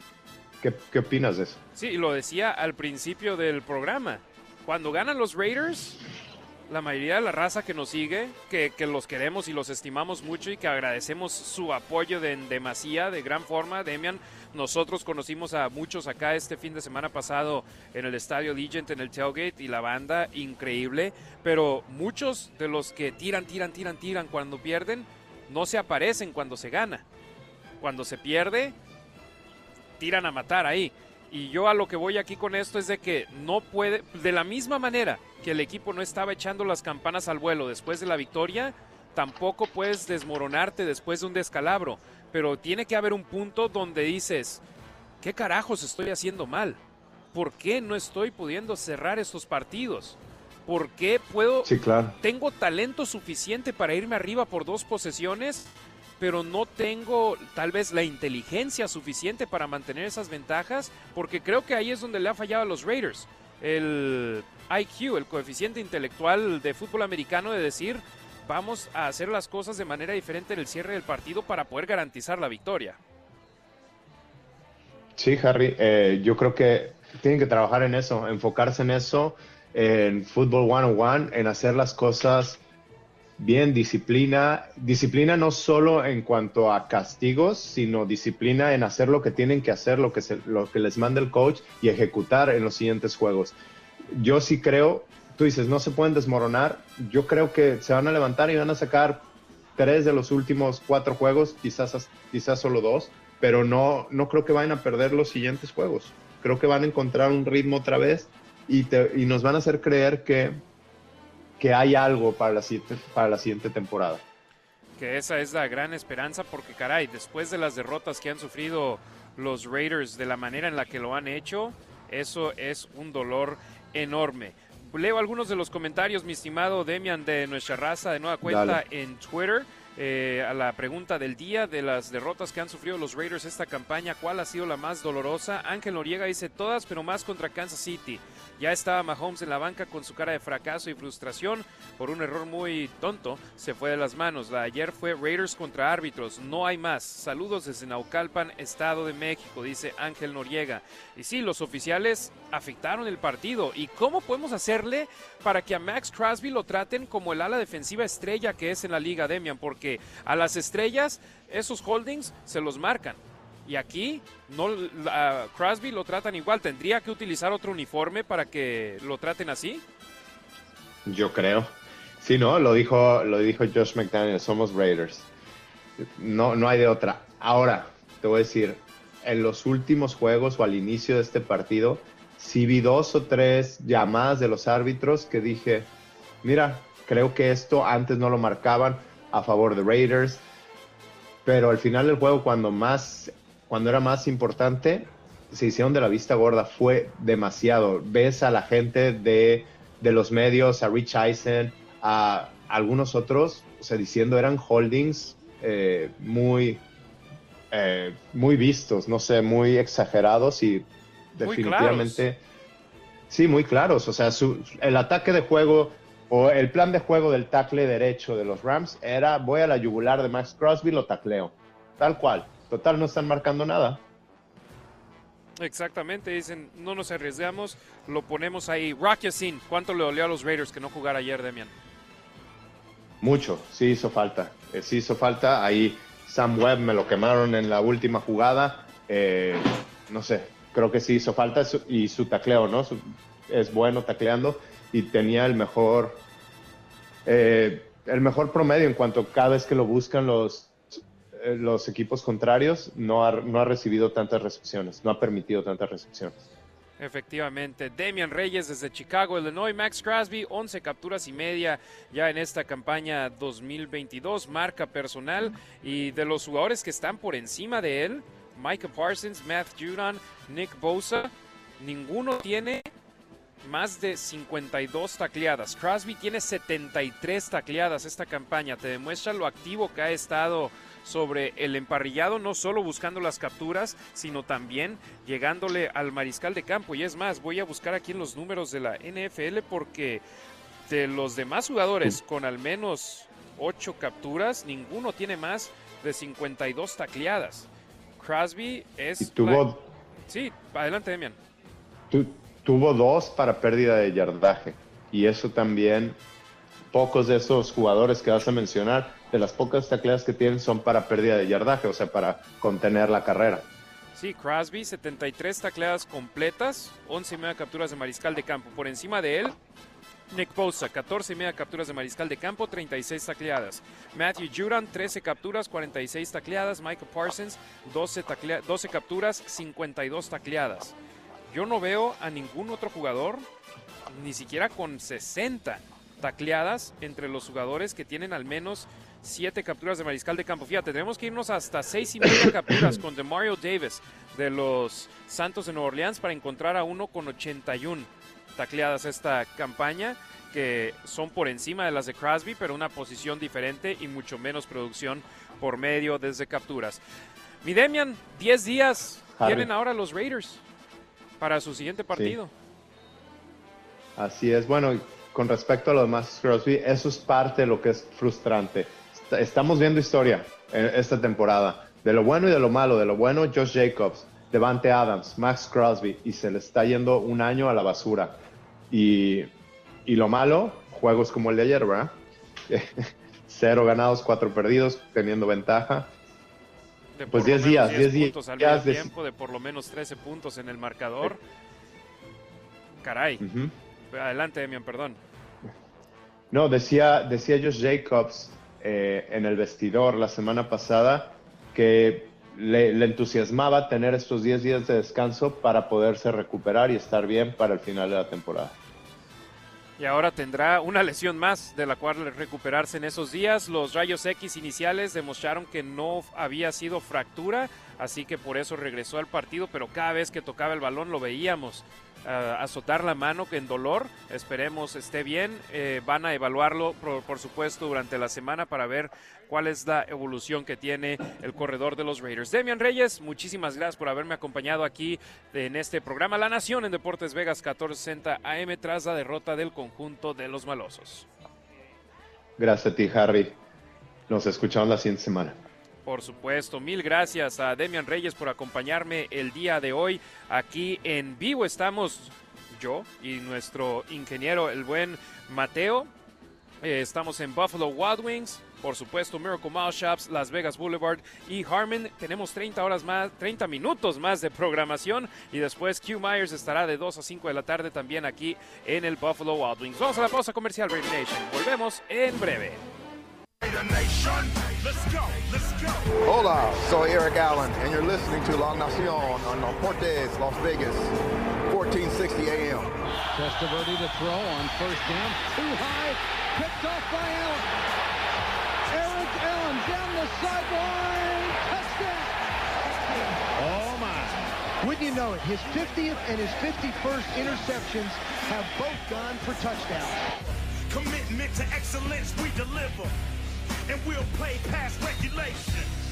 ¿Qué, qué opinas de eso? Sí, lo decía al principio del programa. Cuando ganan los Raiders, la mayoría de la raza que nos sigue, que, los queremos y los estimamos mucho y que agradecemos su apoyo de, en demasía, de gran forma. Demian, nosotros conocimos a muchos acá este fin de semana pasado en el Estadio Legend, en el tailgate, y la banda increíble, pero muchos de los que tiran, tiran, tiran, tiran cuando pierden, no se aparecen cuando se gana. Cuando se pierde, tiran a matar ahí. Y yo a lo que voy aquí con esto es de que no puede, de la misma manera que el equipo no estaba echando las campanas al vuelo después de la victoria, tampoco puedes desmoronarte después de un descalabro. Pero tiene que haber un punto donde dices, ¿qué carajos estoy haciendo mal? ¿Por qué no estoy pudiendo cerrar estos partidos? ¿Por qué puedo... Sí, claro. Tengo talento suficiente para irme arriba por dos posesiones pero no tengo tal vez la inteligencia suficiente para mantener esas ventajas, porque creo que ahí es donde le ha fallado a los Raiders. El IQ, el coeficiente intelectual de fútbol americano de decir, vamos a hacer las cosas de manera diferente en el cierre del partido para poder garantizar la victoria. Sí, Harry, eh, yo creo que tienen que trabajar en eso, enfocarse en eso, en fútbol one-on-one, en hacer las cosas Bien, disciplina. Disciplina no solo en cuanto a castigos, sino disciplina en hacer lo que tienen que hacer, lo que, lo que les manda el coach y ejecutar en los siguientes juegos. Yo sí creo, tú dices, no se pueden desmoronar. Yo creo que se van a levantar y van a sacar tres de los últimos cuatro juegos, quizás, quizás solo dos, pero no, no creo que vayan a perder los siguientes juegos. Creo que van a encontrar un ritmo otra vez y, y nos van a hacer creer que que hay algo para la, siguiente, para la siguiente temporada. Que esa es la gran esperanza porque caray, después de las derrotas que han sufrido los Raiders de la manera en la que lo han hecho, eso es un dolor enorme. Leo algunos de los comentarios, mi estimado Demian de nuestra raza de nueva cuenta en Twitter. Eh, a la pregunta del día de las derrotas que han sufrido los Raiders esta campaña, ¿cuál ha sido la más dolorosa? Ángel Noriega dice todas, pero más contra Kansas City. Ya estaba Mahomes en la banca con su cara de fracaso y frustración por un error muy tonto. Se fue de las manos. La ayer fue Raiders contra árbitros. No hay más. Saludos desde Naucalpan, Estado de México, dice Ángel Noriega. Y sí, los oficiales afectaron el partido. ¿Y cómo podemos hacerle para que a Max Crosby lo traten como el ala defensiva estrella que es en la liga, Demian? Porque a las estrellas esos holdings se los marcan. Y aquí no Crosby lo tratan igual. ¿Tendría que utilizar otro uniforme para que lo traten así? Yo creo. Sí, no, lo dijo, lo dijo Josh McDaniel, somos Raiders. No, no hay de otra. Ahora, te voy a decir, en los últimos juegos o al inicio de este partido, sí vi dos o tres llamadas de los árbitros que dije, mira, creo que esto antes no lo marcaban a favor de Raiders, pero al final del juego, cuando más cuando era más importante, se hicieron de la vista gorda, fue demasiado. Ves a la gente de, los medios, a Rich Eisen, a algunos otros, o sea, diciendo eran holdings eh, muy, eh, muy vistos, no sé, muy exagerados y definitivamente... Sí, muy claros. O sea, el ataque de juego o el plan de juego del tackle derecho de los Rams era voy a la yugular de Max Crosby, lo tacleo. Tal cual. Total, no están marcando nada. Exactamente, dicen, no nos arriesgamos, lo ponemos ahí. Rocky Sin, ¿cuánto le dolió a los Raiders que no jugara ayer, Demian? Mucho, sí hizo falta, eh, sí hizo falta. Ahí Sam Webb me lo quemaron en la última jugada. Eh, no sé, creo que sí hizo falta y su tacleo, ¿no? es bueno tacleando y tenía el mejor, eh, el mejor promedio en cuanto cada vez que lo buscan los, eh, los equipos contrarios no ha, no ha recibido tantas recepciones, no ha permitido tantas recepciones. Efectivamente, Demian Reyes desde Chicago, Illinois, Max Crosby, 11 capturas y media ya en esta campaña 2022, marca personal y de los jugadores que están por encima de él, Micah Parsons, Matt Judon, Nick Bosa, ninguno tiene más de 52 tacleadas. Crosby tiene 73 tacleadas esta campaña. Te demuestra lo activo que ha estado sobre el emparrillado, no solo buscando las capturas, sino también llegándole al mariscal de campo. Y es más, voy a buscar aquí en los números de la NFL porque de los demás jugadores con al menos 8 capturas, ninguno tiene más de 52 tacleadas. Crosby es... tuvo... Sí, adelante, Demian. tuvo dos para pérdida de yardaje. Y eso también, pocos de esos jugadores que vas a mencionar de las pocas tacleadas que tienen son para pérdida de yardaje, o sea, para contener la carrera. Sí, Crosby, 73 tacleadas completas, 11 y media capturas de mariscal de campo. Por encima de él, Nick Bosa, 14 y media capturas de mariscal de campo, 36 tacleadas. Matthew Judon, 13 capturas, 46 tacleadas. Michael Parsons, 12, 12 capturas, 52 tacleadas. Yo no veo a ningún otro jugador, ni siquiera con 60 tacleadas entre los jugadores que tienen al menos siete capturas de mariscal de campo. Fíjate, tenemos que irnos hasta seis y media capturas con Mario Davis de los Santos de Nueva Orleans para encontrar a uno con 81 tacleadas esta campaña que son por encima de las de Crosby, pero una posición diferente y mucho menos producción por medio desde capturas. Mi Demian, 10 días tienen ahora los Raiders para su siguiente partido. Así es, bueno, con respecto a lo demás Crosby, eso es parte de lo que es frustrante estamos viendo historia en esta temporada. De lo bueno y de lo malo. De lo bueno, Josh Jacobs, Devante Adams, Max Crosby. Y se le está yendo un año a la basura. Y, lo malo, juegos como el de ayer, ¿verdad? <laughs> Cero ganados, cuatro perdidos, teniendo ventaja. pues 10 días, 10 días. Al de... tiempo de por lo menos 13 puntos en el marcador. Caray. Adelante, Demian, perdón. No, decía, decía Josh Jacobs eh, en el vestidor la semana pasada que le, entusiasmaba tener estos 10 días de descanso para poderse recuperar y estar bien para el final de la temporada. Y ahora tendrá una lesión más de la cual recuperarse en esos días. Los rayos X iniciales demostraron que no había sido fractura, así que por eso regresó al partido, pero cada vez que tocaba el balón lo veíamos azotar la mano en dolor. Esperemos esté bien. Eh, van a evaluarlo, por, supuesto, durante la semana para ver cuál es la evolución que tiene el corredor de los Raiders. Demian Reyes, muchísimas gracias por haberme acompañado aquí en este programa La Nación en Deportes Vegas 1460 AM tras la derrota del conjunto de los malosos. Gracias a ti, Harry. Nos escuchamos la siguiente semana. Por supuesto, mil gracias a Demian Reyes por acompañarme el día de hoy. Aquí en vivo estamos yo y nuestro ingeniero, el buen Mateo. Eh, estamos en Buffalo Wild Wings, por supuesto Miracle Mile Shops, Las Vegas Boulevard y Harmon. Tenemos 30 horas más, 30 minutos más de programación y después Q Myers estará de 2 a 5 de la tarde también aquí en el Buffalo Wild Wings. Vamos a la pausa comercial, Raider Nation. Volvemos en breve. Hola, soy Eric Allen, and you're listening to La Nacion on Portes, Las Vegas, 1460 AM. Testaverde to throw on first down, too high, picked off by Allen. Eric Allen down the sideline, touchdown. Oh my. Wouldn't you know it, his 50th and his 51st interceptions have both gone for touchdowns. Commitment to excellence, we deliver. And we'll play past regulation.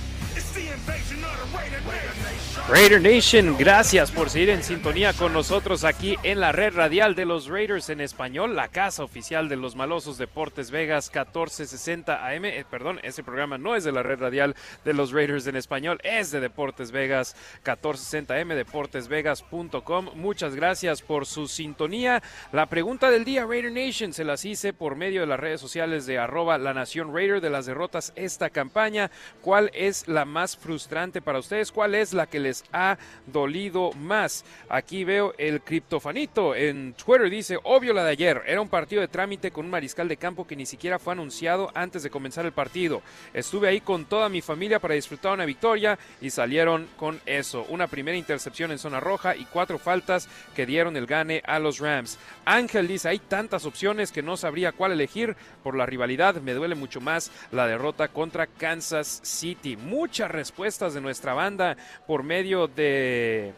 Raider Nation, gracias por seguir en sintonía con nosotros aquí en la red radial de los Raiders en español, la casa oficial de los malosos Deportes Vegas 1460 AM. Eh, perdón, ese programa no es de la red radial de los Raiders en español, es de Deportes Vegas 1460 AM, deportesvegas.com. Muchas gracias por su sintonía. La pregunta del día, Raider Nation, se las hice por medio de las redes sociales de arroba la nación Raider de las derrotas esta campaña. ¿Cuál es la más frustrante para ustedes? ¿Cuál es la que les ha dolido más? Aquí veo el criptofanito en Twitter, dice, obvio la de ayer, era un partido de trámite con un mariscal de campo que ni siquiera fue anunciado antes de comenzar el partido. Estuve ahí con toda mi familia para disfrutar una victoria y salieron con eso. Una primera intercepción en zona roja y cuatro faltas que dieron el gane a los Rams. Ángel dice, hay tantas opciones que no sabría cuál elegir por la rivalidad. Me duele mucho más la derrota contra Kansas City muchas respuestas de nuestra banda por medio de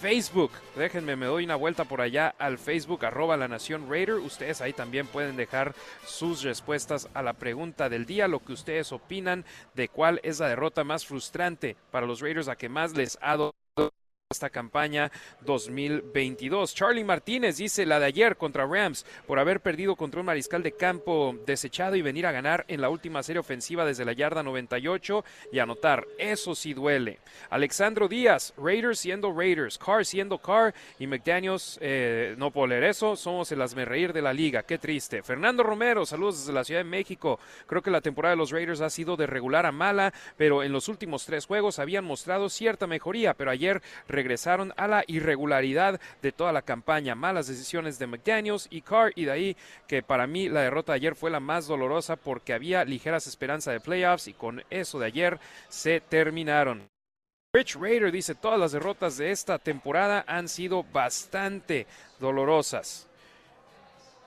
Facebook. Déjenme, me doy una vuelta por allá al Facebook, arroba la Nación Raider. Ustedes ahí también pueden dejar sus respuestas a la pregunta del día, lo que ustedes opinan de cuál es la derrota más frustrante para los Raiders, a que más les ha dado esta campaña 2022. Charlie Martínez dice la de ayer contra Rams por haber perdido contra un mariscal de campo desechado y venir a ganar en la última serie ofensiva desde la yarda 98 y anotar. Eso sí duele. Alexandro Díaz, Raiders siendo Raiders, Carr siendo Carr y McDaniels, eh, no puedo leer eso, somos el reír de la liga. Qué triste. Fernando Romero, saludos desde la Ciudad de México. Creo que la temporada de los Raiders ha sido de regular a mala, pero en los últimos tres juegos habían mostrado cierta mejoría, pero ayer regresaron a la irregularidad de toda la campaña, malas decisiones de McDaniels y Carr y de ahí que para mí la derrota de ayer fue la más dolorosa porque había ligeras esperanzas de playoffs y con eso de ayer se terminaron. Rich Raider dice todas las derrotas de esta temporada han sido bastante dolorosas.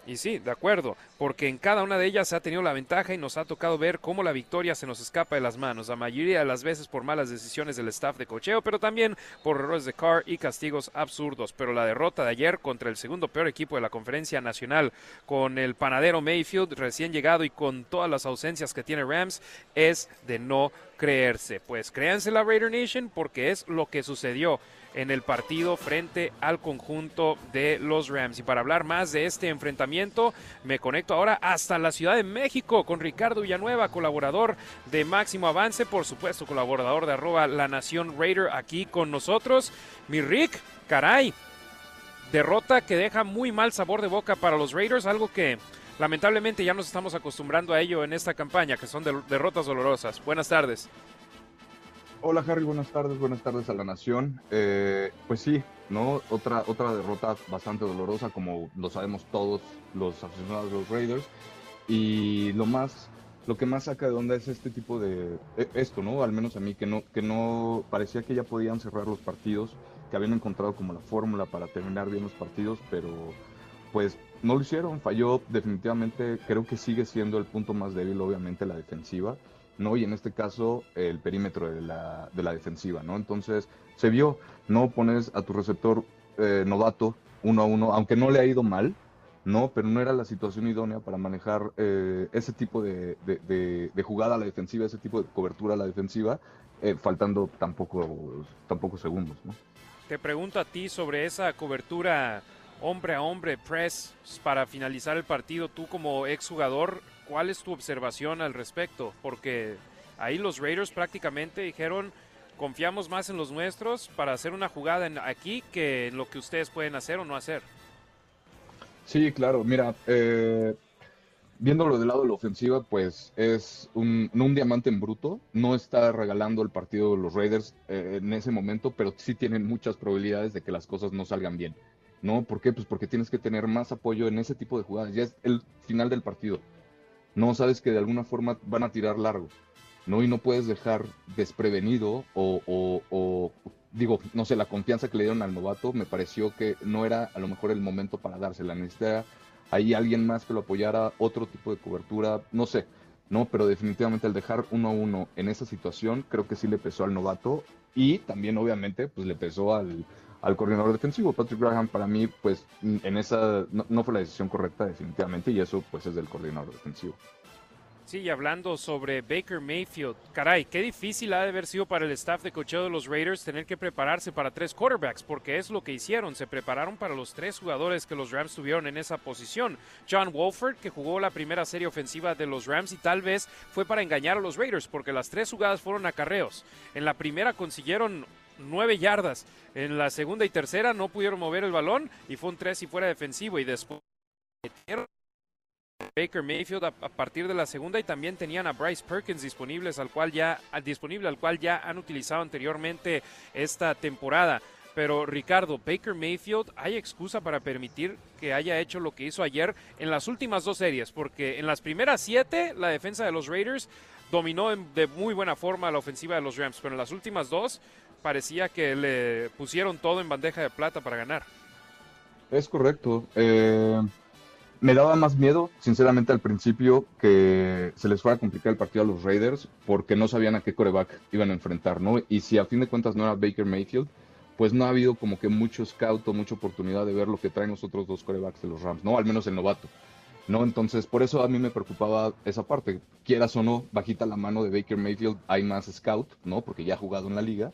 Y sí, de acuerdo, porque en cada una de ellas se ha tenido la ventaja y nos ha tocado ver cómo la victoria se nos escapa de las manos, la mayoría de las veces por malas decisiones del staff de cocheo, pero también por errores de Carr y castigos absurdos. Pero la derrota de ayer contra el segundo peor equipo de la conferencia nacional, con el panadero Mayfield recién llegado y con todas las ausencias que tiene Rams, es de no creerse. Pues créanse la Raider Nation porque es lo que sucedió en el partido frente al conjunto de los Rams. Y para hablar más de este enfrentamiento, me conecto ahora hasta la Ciudad de México con Ricardo Villanueva, colaborador de Máximo Avance, por supuesto, colaborador de arroba La Nación Raider aquí con nosotros. Mi Rick, caray, derrota que deja muy mal sabor de boca para los Raiders, algo que lamentablemente ya nos estamos acostumbrando a ello en esta campaña, que son derrotas dolorosas. Buenas tardes. Hola Harry, buenas tardes, buenas tardes a la nación. Eh, pues sí, ¿no? Otra, otra derrota bastante dolorosa, como lo sabemos todos los aficionados de los Raiders. Y lo más, lo que más saca de onda es este tipo de e, esto, ¿no? Al menos a mí, que no, que no parecía que ya podían cerrar los partidos, que habían encontrado como la fórmula para terminar bien los partidos, pero pues no lo hicieron, falló definitivamente, creo que sigue siendo el punto más débil, obviamente, la defensiva. ¿No? Y en este caso el perímetro de la, de la defensiva, ¿no? Entonces se vio, no pones a tu receptor eh, novato uno a uno, aunque no le ha ido mal, ¿no? Pero no era la situación idónea para manejar eh, ese tipo de, de, jugada a la defensiva, ese tipo de cobertura a la defensiva, eh, faltando tampoco, tampoco segundos, ¿no? Te pregunto a ti sobre esa cobertura hombre a hombre, press, para finalizar el partido, tú como exjugador, ¿Cuál es tu observación al respecto? Porque ahí los Raiders prácticamente dijeron, confiamos más en los nuestros para hacer una jugada aquí que en lo que ustedes pueden hacer o no hacer. Sí, claro, mira, eh, viéndolo del lado de la ofensiva, pues es un, un diamante en bruto, no está regalando el partido de los Raiders eh, en ese momento, pero sí tienen muchas probabilidades de que las cosas no salgan bien. ¿No? ¿Por qué? Pues porque tienes que tener más apoyo en ese tipo de jugadas. Ya es el final del partido no sabes que de alguna forma van a tirar largo, ¿no? Y no puedes dejar desprevenido o, digo, no sé, la confianza que le dieron al novato me pareció que no era a lo mejor el momento para dársela. Necesitaba ahí alguien más que lo apoyara, otro tipo de cobertura, no sé, ¿no? Pero definitivamente el dejar uno a uno en esa situación creo que sí le pesó al novato y también obviamente pues le pesó al, al coordinador defensivo. Patrick Graham para mí, pues en esa no, fue la decisión correcta definitivamente y eso pues es del coordinador defensivo. Sí, y hablando sobre Baker Mayfield, caray, qué difícil ha de haber sido para el staff de cocheo de los Raiders tener que prepararse para tres quarterbacks, porque es lo que hicieron, se prepararon para los tres jugadores que los Rams tuvieron en esa posición. John Wolford, que jugó la primera serie ofensiva de los Rams y tal vez fue para engañar a los Raiders, porque las tres jugadas fueron acarreos. En la primera consiguieron nueve yardas. En la segunda y tercera no pudieron mover el balón y fue un tres y fuera defensivo. Y después Baker Mayfield a, partir de la segunda y también tenían a Bryce Perkins disponibles al cual ya disponible al cual ya han utilizado anteriormente esta temporada. Pero Ricardo, Baker Mayfield, ¿hay excusa para permitir que haya hecho lo que hizo ayer en las últimas dos series? Porque en las primeras siete la defensa de los Raiders dominó de muy buena forma la ofensiva de los Rams, pero en las últimas dos parecía que le pusieron todo en bandeja de plata para ganar. Es correcto. Eh, me daba más miedo, sinceramente, al principio que se les fuera a complicar el partido a los Raiders porque no sabían a qué coreback iban a enfrentar, ¿no? Y si a fin de cuentas no era Baker Mayfield, pues no ha habido como que mucho scout o mucha oportunidad de ver lo que traen los otros dos corebacks de los Rams, ¿no? Al menos el novato. ¿no? Entonces, por eso a mí me preocupaba esa parte. Quieras o no, bajita la mano de Baker Mayfield, hay más scout, ¿no? Porque ya ha jugado en la liga,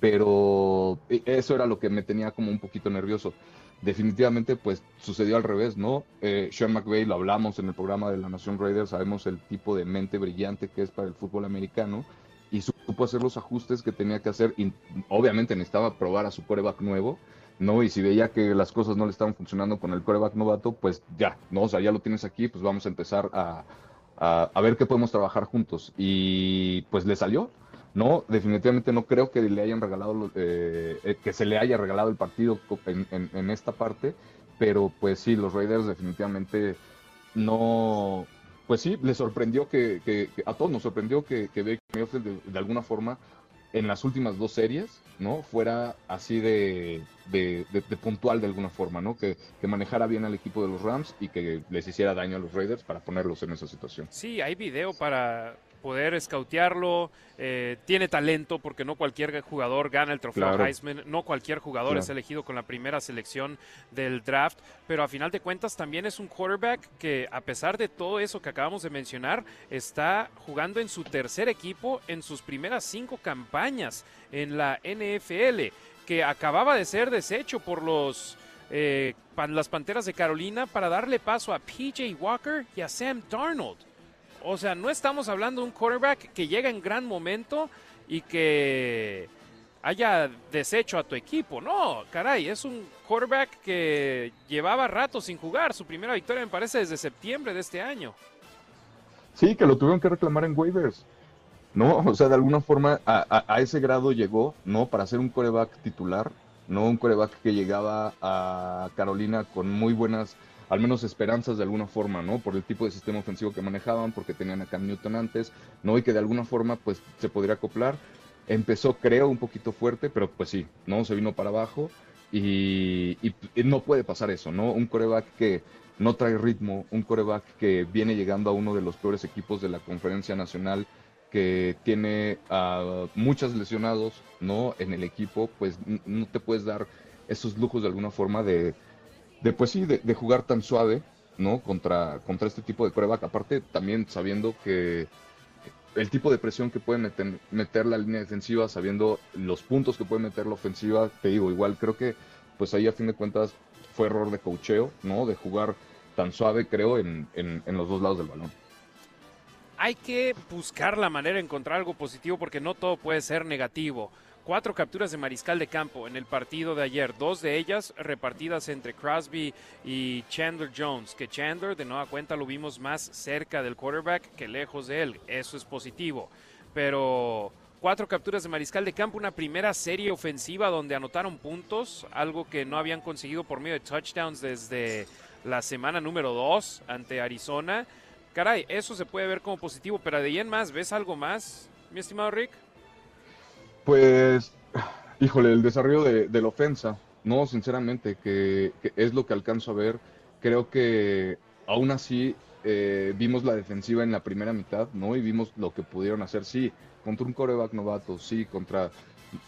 pero e, eso era lo que me tenía como un poquito nervioso. Definitivamente, pues sucedió al revés, ¿no? Eh, Sean McVay, lo hablamos en el programa de la Nación Raiders, sabemos el tipo de mente brillante que es para el fútbol americano y supo hacer los ajustes que tenía que hacer. Y obviamente necesitaba probar a su coreback nuevo, ¿no? Y si veía que las cosas no le estaban funcionando con el coreback novato, pues ya, ¿no? O sea, ya lo tienes aquí, pues vamos a empezar a, a, ver qué podemos trabajar juntos. Y pues le salió, ¿no? Definitivamente no creo que le hayan regalado, eh, eh, que se le haya regalado el partido en, en, esta parte, pero pues sí, los Raiders definitivamente no, pues sí, le sorprendió que, a todos nos sorprendió que, que de, alguna forma en las últimas dos series, ¿no? Fuera así de, de, puntual de alguna forma, ¿no? Que, manejara bien al equipo de los Rams y que les hiciera daño a los Raiders para ponerlos en esa situación. Sí, hay video para poder escautearlo, eh, tiene talento porque no cualquier jugador gana el trofeo Heisman, no cualquier jugador es elegido con la primera selección del draft, pero a final de cuentas también es un quarterback que a pesar de todo eso que acabamos de mencionar, está jugando en su tercer equipo en sus primeras cinco campañas en la NFL, que acababa de ser deshecho por los... Eh, las Panteras de Carolina para darle paso a PJ Walker y a Sam Darnold. O sea, no estamos hablando de un quarterback que llega en gran momento y que haya deshecho a tu equipo. No, caray, es un quarterback que llevaba rato sin jugar. Su primera victoria me parece desde septiembre de este año. Sí, que lo tuvieron que reclamar en waivers. No, o sea, de alguna forma a, a ese grado llegó, ¿no? Para ser un coreback titular, no un coreback que llegaba a Carolina con muy buenas al menos esperanzas de alguna forma, ¿no? Por el tipo de sistema ofensivo que manejaban, porque tenían a Cam Newton antes, ¿no? Y que de alguna forma, pues, se podría acoplar. Empezó, creo, un poquito fuerte, pero pues sí, ¿no? Se vino para abajo y, no puede pasar eso, ¿no? Un coreback que no trae ritmo, un coreback que viene llegando a uno de los peores equipos de la conferencia nacional, que tiene a muchos lesionados, ¿no? En el equipo, pues no te puedes dar esos lujos de alguna forma de de pues sí, de, jugar tan suave, ¿no? Contra, contra este tipo de prueba, aparte también sabiendo que el tipo de presión que puede meter, meter, la línea defensiva, sabiendo los puntos que puede meter la ofensiva, te digo, igual creo que pues ahí a fin de cuentas fue error de cocheo, ¿no? De jugar tan suave, creo, en, en, en los dos lados del balón. Hay que buscar la manera de encontrar algo positivo porque no todo puede ser negativo cuatro capturas de mariscal de campo en el partido de ayer, dos de ellas repartidas entre Crosby y Chandler Jones, que Chandler de nueva cuenta lo vimos más cerca del quarterback que lejos de él, eso es positivo, pero cuatro capturas de mariscal de campo, una primera serie ofensiva donde anotaron puntos, algo que no habían conseguido por medio de touchdowns desde la semana número dos ante Arizona. Caray, eso se puede ver como positivo, pero de ahí en más, ¿ves algo más, mi estimado Rick? Pues, híjole, el desarrollo de, la ofensa, no, sinceramente, que, es lo que alcanzo a ver. Creo que aún así eh, vimos la defensiva en la primera mitad, ¿no? Y vimos lo que pudieron hacer, sí, contra un coreback novato, sí, contra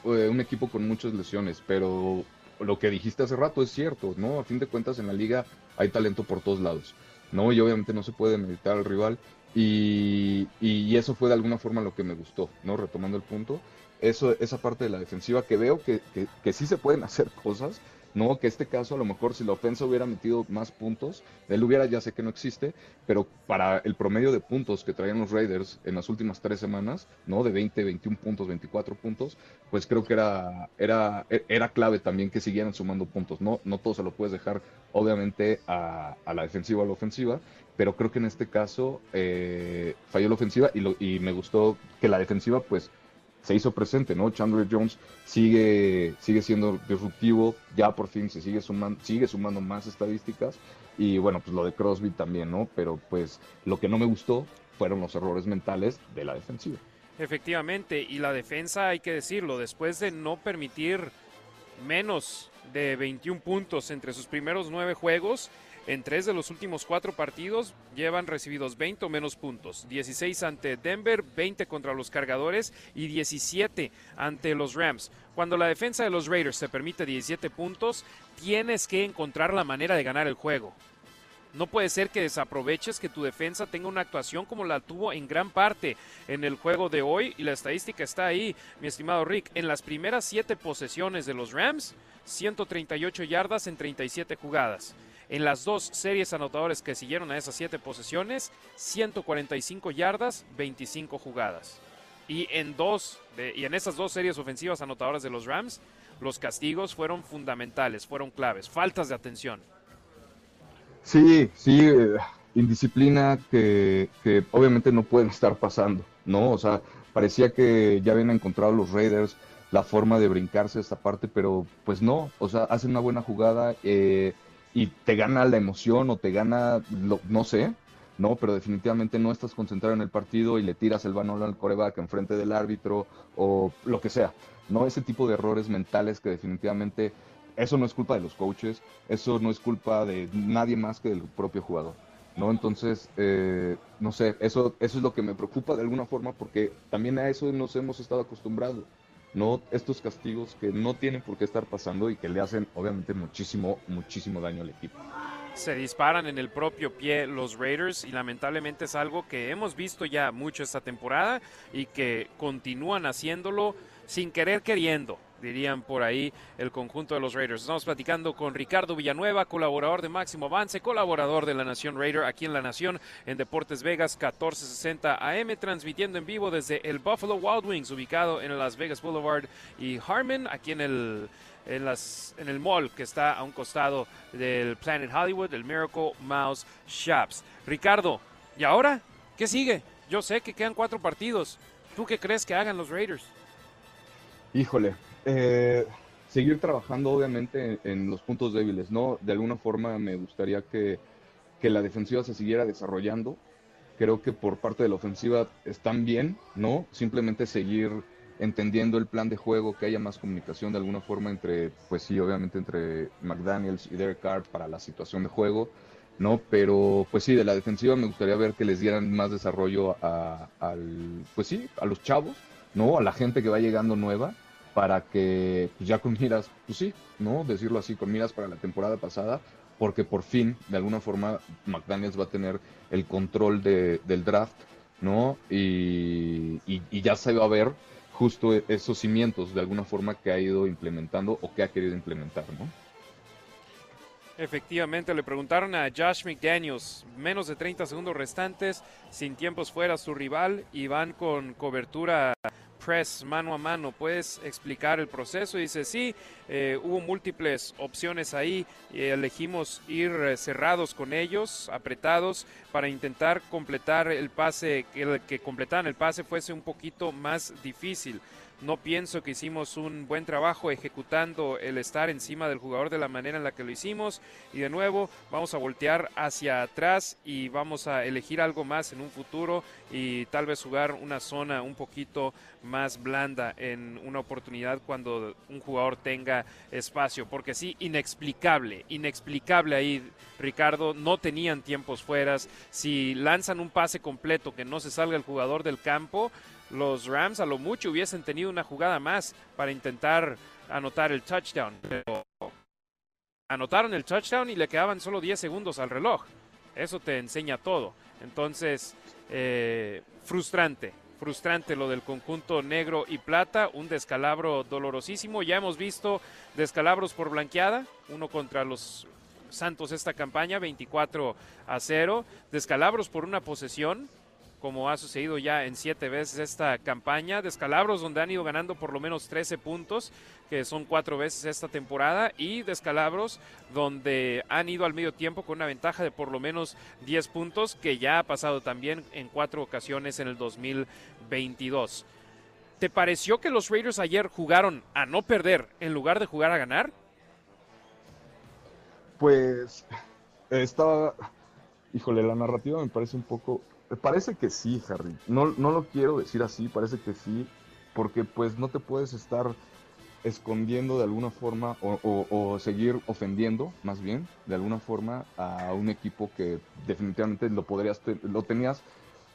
eh, un equipo con muchas lesiones, pero lo que dijiste hace rato es cierto, ¿no? A fin de cuentas en la liga hay talento por todos lados, ¿no? Y obviamente no se puede meditar al rival. Y, y, eso fue de alguna forma lo que me gustó, ¿no? Retomando el punto eso, esa parte de la defensiva que veo que, que, sí se pueden <laughs> hacer cosas, ¿no? Que este caso a lo mejor si la ofensa hubiera metido más puntos, él hubiera, ya sé que no existe, pero para el promedio de puntos que traían los Raiders en las últimas tres semanas, ¿no? De 20, 21 puntos, 24 puntos, pues creo que era, era, era clave también que siguieran sumando puntos, ¿no? No todo se lo puedes dejar, obviamente, a, a la defensiva o a la ofensiva, pero creo que en este caso eh, falló la ofensiva y, lo, y me gustó que la defensiva, pues, se hizo presente, ¿no? Chandler Jones sigue, sigue siendo disruptivo, ya por fin se sigue sumando, sigue sumando más estadísticas y bueno, pues lo de Crosby también, ¿no? Pero pues lo que no me gustó fueron los errores mentales de la defensiva. Efectivamente, y la defensa, hay que decirlo, después de no permitir menos de 21 puntos entre sus primeros nueve juegos, En tres de los últimos cuatro partidos llevan recibidos 20 o menos puntos. 16 ante Denver, 20 contra los cargadores y 17 ante los Rams. Cuando la defensa de los Raiders te permite 17 puntos, tienes que encontrar la manera de ganar el juego. No puede ser que desaproveches que tu defensa tenga una actuación como la tuvo en gran parte en el juego de hoy. Y la estadística está ahí, mi estimado Rick. En las primeras siete posesiones de los Rams, 138 yardas en 37 jugadas. En las dos series anotadores que siguieron a esas siete posesiones, 145 yardas, 25 jugadas. Y en, dos y en esas dos series ofensivas anotadoras de los Rams, los castigos fueron fundamentales, fueron claves, faltas de atención. Sí, sí, eh, indisciplina que, que, obviamente no pueden estar pasando, ¿no? O sea, parecía que ya habían encontrado los Raiders la forma de brincarse esta parte, pero pues no, o sea, hacen una buena jugada eh, y te gana la emoción o te gana, lo, no sé, ¿no? Pero definitivamente no estás concentrado en el partido y le tiras el balón al coreback enfrente del árbitro o lo que sea, ¿no? Ese tipo de errores mentales que definitivamente eso no es culpa de los coaches, eso no es culpa de nadie más que del propio jugador. ¿no? Entonces, eh, no sé, eso, eso es lo que me preocupa de alguna forma porque también a eso nos hemos estado acostumbrados, ¿no? Estos castigos que no tienen por qué estar pasando y que le hacen obviamente muchísimo, muchísimo daño al equipo. Se disparan en el propio pie los Raiders y lamentablemente es algo que hemos visto ya mucho esta temporada y que continúan haciéndolo sin querer queriendo dirían por ahí el conjunto de los Raiders. Estamos platicando con Ricardo Villanueva, colaborador de Máximo Avance, colaborador de la Nación Raider aquí en la Nación en Deportes Vegas 1460 AM, transmitiendo en vivo desde el Buffalo Wild Wings, ubicado en Las Vegas Boulevard y Harmon, aquí en el en, las, en el mall que está a un costado del Planet Hollywood, el Miracle Mouse Shops. Ricardo, ¿y ahora qué sigue? Yo sé que quedan cuatro partidos. ¿Tú qué crees que hagan los Raiders? Híjole, eh, seguir trabajando obviamente en, los puntos débiles, ¿no? De alguna forma me gustaría que, que, la defensiva se siguiera desarrollando. Creo que por parte de la ofensiva están bien, ¿no? Simplemente seguir entendiendo el plan de juego, que haya más comunicación de alguna forma entre, pues sí, obviamente entre McDaniels y Derek Carr para la situación de juego, ¿no? Pero pues sí, de la defensiva me gustaría ver que les dieran más desarrollo a, al, pues sí, a los chavos, ¿no? A la gente que va llegando nueva para que pues ya con miras, pues sí, ¿no? Decirlo así, con miras para la temporada pasada, porque por fin, de alguna forma, McDaniels va a tener el control de, del draft, ¿no? Y, y, ya se va a ver justo esos cimientos, de alguna forma, que ha ido implementando o que ha querido implementar, ¿no? Efectivamente, le preguntaron a Josh McDaniels, menos de 30 segundos restantes, sin tiempos fuera su rival y van con cobertura press mano a mano. ¿Puedes explicar el proceso? dice, sí, eh, hubo múltiples opciones ahí. Elegimos ir eh, cerrados con ellos, apretados, para intentar completar el pase, que que completaran el pase fuese un poquito más difícil. No pienso que hicimos un buen trabajo ejecutando el estar encima del jugador de la manera en la que lo hicimos. Y de nuevo vamos a voltear hacia atrás y vamos a elegir algo más en un futuro y tal vez jugar una zona un poquito más blanda en una oportunidad cuando un jugador tenga espacio. Porque sí, inexplicable, inexplicable ahí, Ricardo. No tenían tiempos fueras. Si lanzan un pase completo que no se salga el jugador del campo, los Rams a lo mucho hubiesen tenido una jugada más para intentar anotar el touchdown. Pero anotaron el touchdown y le quedaban solo 10 segundos al reloj. Eso te enseña todo. Entonces, eh, frustrante, frustrante lo del conjunto negro y plata, un descalabro dolorosísimo. Ya hemos visto descalabros por blanqueada, uno contra los Santos esta campaña, 24 a 0, descalabros por una posesión, como ha sucedido ya en siete veces esta campaña. Descalabros donde han ido ganando por lo menos 13 puntos, que son cuatro veces esta temporada, y descalabros donde han ido al medio tiempo con una ventaja de por lo menos 10 puntos, que ya ha pasado también en cuatro ocasiones en el 2022. ¿Te pareció que los Raiders ayer jugaron a no perder en lugar de jugar a ganar? Pues estaba, híjole, la narrativa me parece un poco Parece que sí, Harry. No, no lo quiero decir así, parece que sí, porque pues no te puedes estar escondiendo de alguna forma o, seguir ofendiendo, más bien, de alguna forma, a un equipo que definitivamente lo podrías, lo tenías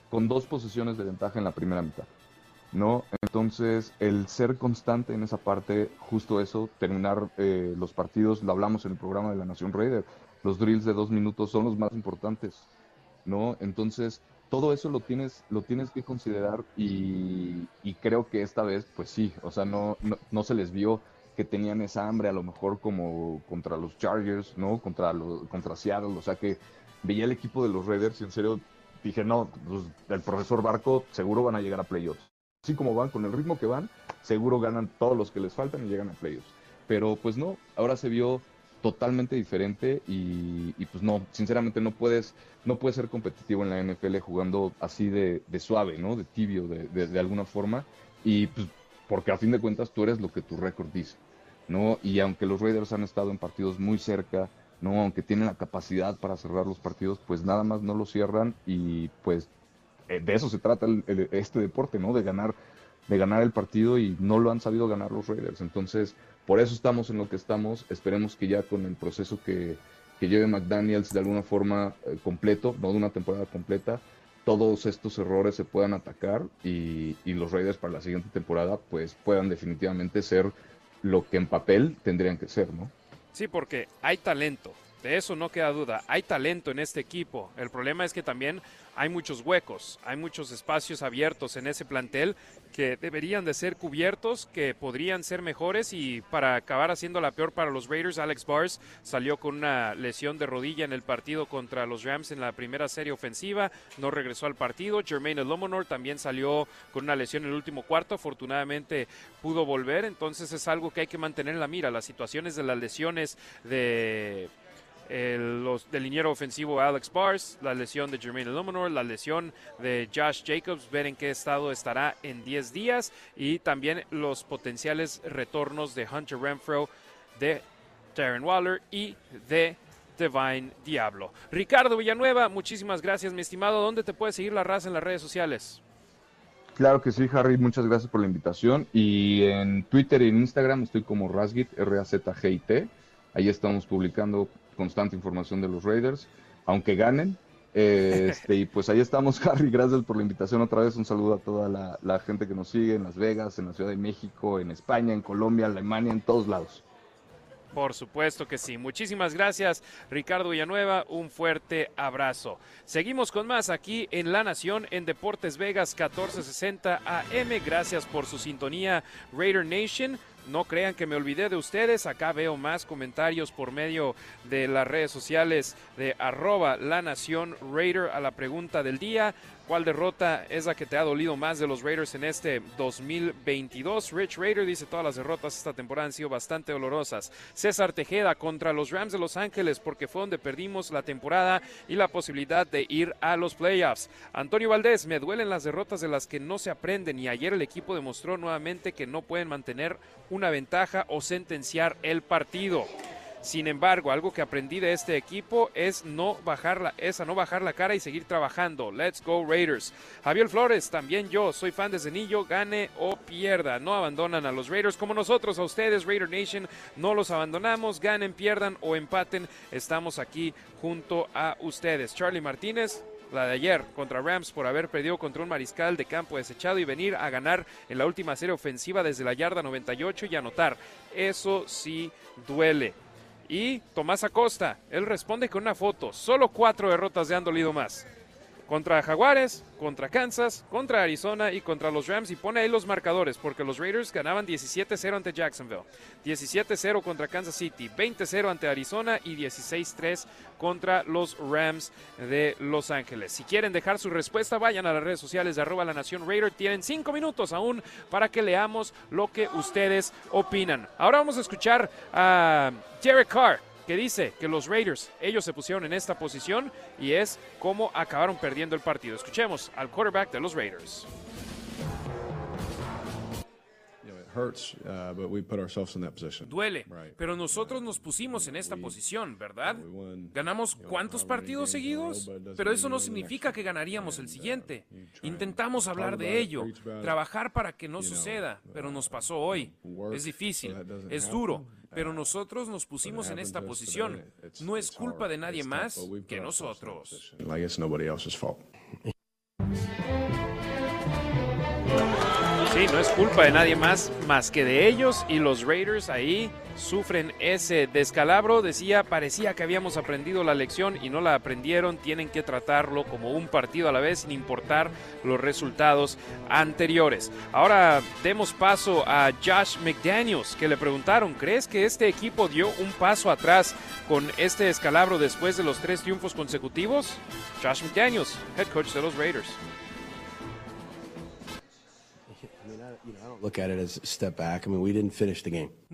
con dos posiciones de ventaja en la primera mitad. ¿no? Entonces, el ser constante en esa parte, justo eso, terminar eh, los partidos, lo hablamos en el programa de la Nación Raider, los drills de dos minutos son los más importantes, ¿no? Entonces, todo eso lo tienes, lo tienes que considerar y, creo que esta vez, pues sí, o sea, no, no, se les vio que tenían esa hambre a lo mejor como contra los Chargers, ¿no? Contra, los, contra Seattle, o sea que veía el equipo de los Raiders y en serio dije, no, pues, el profesor Barco seguro van a llegar a playoffs. Así como van, con el ritmo que van, seguro ganan todos los que les faltan y llegan a playoffs. Pero pues no, ahora se vio totalmente diferente y, pues no, sinceramente no puedes, no puedes ser competitivo en la NFL jugando así de, suave, ¿no? De tibio, de, alguna forma. Y pues porque a fin de cuentas tú eres lo que tu récord dice, ¿no? Y aunque los Raiders han estado en partidos muy cerca, ¿no? Aunque tienen la capacidad para cerrar los partidos, pues nada más no lo cierran y pues eh, de eso se trata este deporte, ¿no? De ganar, de ganar el partido y no lo han sabido ganar los Raiders. Entonces, por eso estamos en lo que estamos. Esperemos que ya con el proceso que, lleve McDaniels de alguna forma eh, completo, no de una temporada completa, todos estos errores se puedan atacar y, y, los Raiders para la siguiente temporada pues puedan definitivamente ser lo que en papel tendrían que ser, ¿no? Sí, porque hay talento, de eso no queda duda. Hay talento en este equipo. El problema es que también hay muchos huecos, hay muchos espacios abiertos en ese plantel que deberían de ser cubiertos, que podrían ser mejores y para acabar haciendo la peor para los Raiders, Alex Bars salió con una lesión de rodilla en el partido contra los Rams en la primera serie ofensiva, no regresó al partido. Jermaine Lomonor también salió con una lesión en el último cuarto, afortunadamente pudo volver, entonces es algo que hay que mantener en la mira. Las situaciones de las lesiones de el, los, del liniero ofensivo Alex Bars, la lesión de Jermaine Illuminor, la lesión de Josh Jacobs, ver en qué estado estará en 10 días y también los potenciales retornos de Hunter Renfro, de Darren Waller y de Divine Diablo. Ricardo Villanueva, muchísimas gracias, mi estimado. ¿Dónde te puede seguir la raza en las redes sociales? Claro que sí, Harry, muchas gracias por la invitación. Y en Twitter y en Instagram estoy como Razgit, R-A-Z-G-I-T. Ahí estamos publicando constante información de los Raiders, aunque ganen. Este, y pues ahí estamos, <laughs> Harry. Gracias por la invitación otra vez. Un saludo a toda la, gente que nos sigue en Las Vegas, en la Ciudad de México, en España, en Colombia, Alemania, en todos lados. Por supuesto que sí. Muchísimas gracias, Ricardo Villanueva. Un fuerte abrazo. Seguimos con más aquí en La Nación, en Deportes Vegas 1460 AM. Gracias por su sintonía, Raider Nation. No crean que me olvidé de ustedes. Acá veo más comentarios por medio de las redes sociales de arroba la nación Raider a la pregunta del día. ¿Cuál derrota es la que te ha dolido más de los Raiders en este 2022? Rich Raider dice todas las derrotas esta temporada han sido bastante dolorosas. César Tejeda contra los Rams de Los Ángeles porque fue donde perdimos la temporada y la posibilidad de ir a los playoffs. Antonio Valdés, me duelen las derrotas de las que no se aprenden y ayer el equipo demostró nuevamente que no pueden mantener una ventaja o sentenciar el partido. Sin embargo, algo que aprendí de este equipo es no bajar la, no bajar la cara y seguir trabajando. Let's go Raiders. Javier Flores, también yo soy fan de Zenillo, gane o pierda. No abandonan a los Raiders como nosotros, a ustedes, Raider Nation, no los abandonamos, ganen, pierdan o empaten. Estamos aquí junto a ustedes. Charlie Martínez, la de ayer contra Rams por haber perdido contra un mariscal de campo desechado y venir a ganar en la última serie ofensiva desde la yarda 98 y anotar. Eso sí duele. Y Tomás Acosta, él responde con una foto. Solo cuatro derrotas de han dolido más contra Jaguares, contra Kansas, contra Arizona y contra los Rams y pone ahí los marcadores porque los Raiders ganaban 17-0 ante Jacksonville, 17-0 contra Kansas City, 20-0 ante Arizona y 16-3 contra los Rams de Los Ángeles. Si quieren dejar su respuesta, vayan a las redes sociales de arroba la nación Raider. Tienen cinco minutos aún para que leamos lo que ustedes opinan. Ahora vamos a escuchar a Derek Carr que dice que los Raiders, ellos se pusieron en esta posición y es como acabaron perdiendo el partido. Escuchemos al quarterback de los Raiders. Duele, pero nosotros nos pusimos en esta posición, ¿verdad? ¿Ganamos cuántos partidos seguidos? Pero eso no significa que ganaríamos el siguiente. Intentamos hablar de ello, trabajar para que no suceda, pero nos pasó hoy. Es difícil, es duro, pero nosotros nos pusimos en esta posición. No es culpa de nadie más que nosotros. Sí, no es culpa de nadie más más que de ellos y los Raiders ahí sufren ese descalabro. Decía, parecía que habíamos aprendido la lección y no la aprendieron. Tienen que tratarlo como un partido a la vez sin importar los resultados anteriores. Ahora demos paso a Josh McDaniels, que le preguntaron, ¿crees que este equipo dio un paso atrás con este descalabro después de los tres triunfos consecutivos? Josh McDaniels, head coach de los Raiders.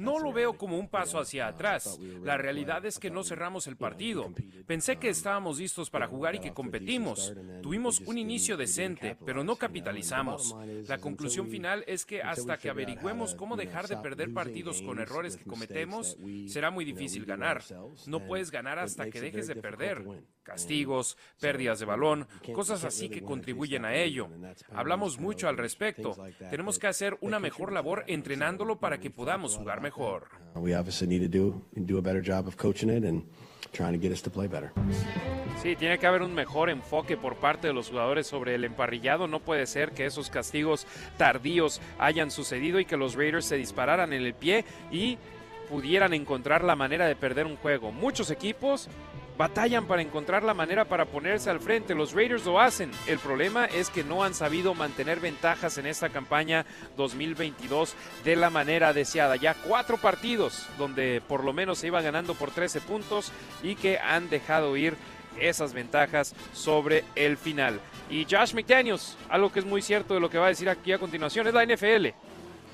No lo veo como un paso hacia atrás. La realidad es que no cerramos el partido. Pensé que estábamos listos para jugar y que competimos. Tuvimos un inicio decente, pero no capitalizamos. La conclusión final es que hasta que averigüemos cómo dejar de perder partidos con errores que cometemos, será muy difícil ganar. No puedes ganar hasta que dejes de perder. Castigos, pérdidas de balón, cosas así que contribuyen a ello. Hablamos mucho al respecto. Tenemos que hacer una mejor labor entrenándolo para que podamos jugar mejor. Sí, tiene que haber un mejor enfoque por parte de los jugadores sobre el emparrillado. No puede ser que esos castigos tardíos hayan sucedido y que los Raiders se dispararan en el pie y pudieran encontrar la manera de perder un juego. Muchos equipos batallan para encontrar la manera para ponerse al frente. Los Raiders lo hacen. El problema es que no han sabido mantener ventajas en esta campaña 2022 de la manera deseada. Ya cuatro partidos donde por lo menos se iba ganando por 13 puntos y que han dejado ir esas ventajas sobre el final. Y Josh McDaniels, algo que es muy cierto de lo que va a decir aquí a continuación, es la NFL.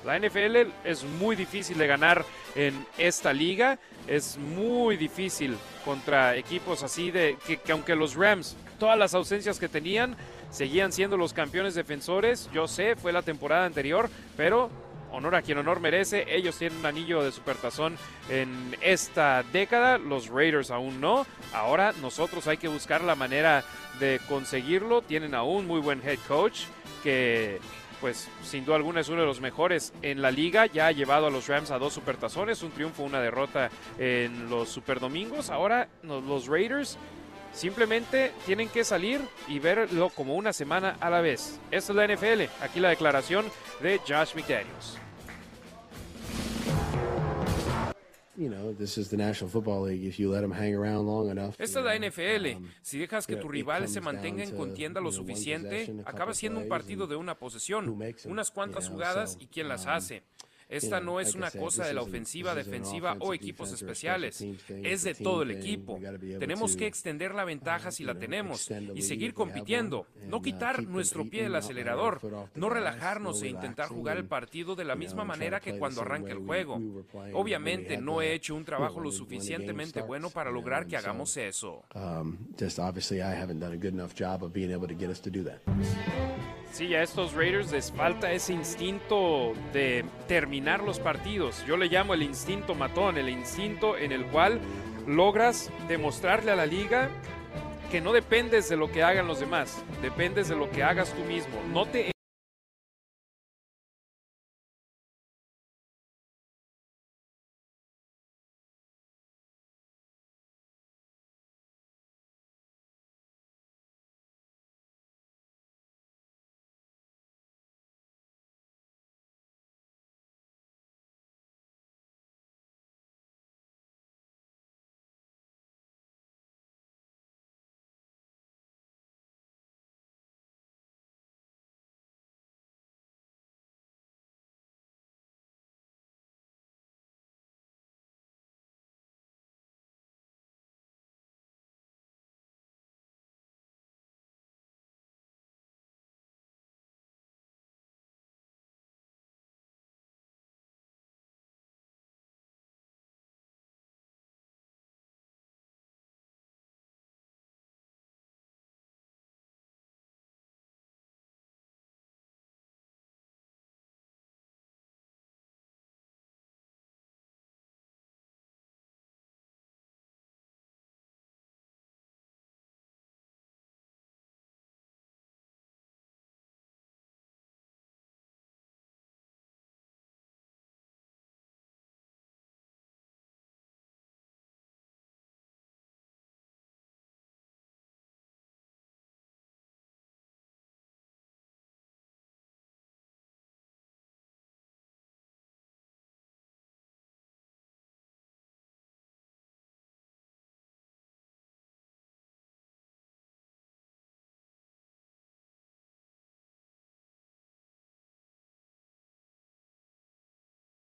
La NFL es muy difícil de ganar en esta liga. Es muy difícil contra equipos así de que, aunque los Rams, todas las ausencias que tenían, seguían siendo los campeones defensores. Yo sé, fue la temporada anterior, pero honor a quien honor merece. Ellos tienen un anillo de supertazón en esta década, los Raiders aún no. Ahora nosotros hay que buscar la manera de conseguirlo. Tienen aún muy buen head coach que pues sin duda alguna es uno de los mejores en la liga. Ya ha llevado a los Rams a dos supertazones, un triunfo, una derrota en los superdomingos. Ahora los Raiders simplemente tienen que salir y verlo como una semana a la vez. Esta es la NFL. Aquí la declaración de Josh McDaniels. Esta es la NFL. Um, si dejas que tu rival se mantenga en contienda lo suficiente, acaba siendo un partido de una posesión, unas cuantas jugadas y quién las um, hace. Esta no es una cosa de la ofensiva, defensiva o equipos especiales, es de todo el equipo. Tenemos que extender la ventaja si la tenemos y seguir compitiendo, no uh, quitar nuestro pie del acelerador, no relajarnos e intentar jugar el partido de la misma manera que cuando arranca el juego. Obviamente no he hecho un trabajo lo suficientemente bueno para lograr que hagamos eso. Sí, a estos Raiders les falta ese instinto de terminar los partidos. Yo le llamo el instinto matón, el instinto en el cual logras demostrarle a la liga que no dependes de lo que hagan los demás, dependes de lo que hagas tú mismo. No te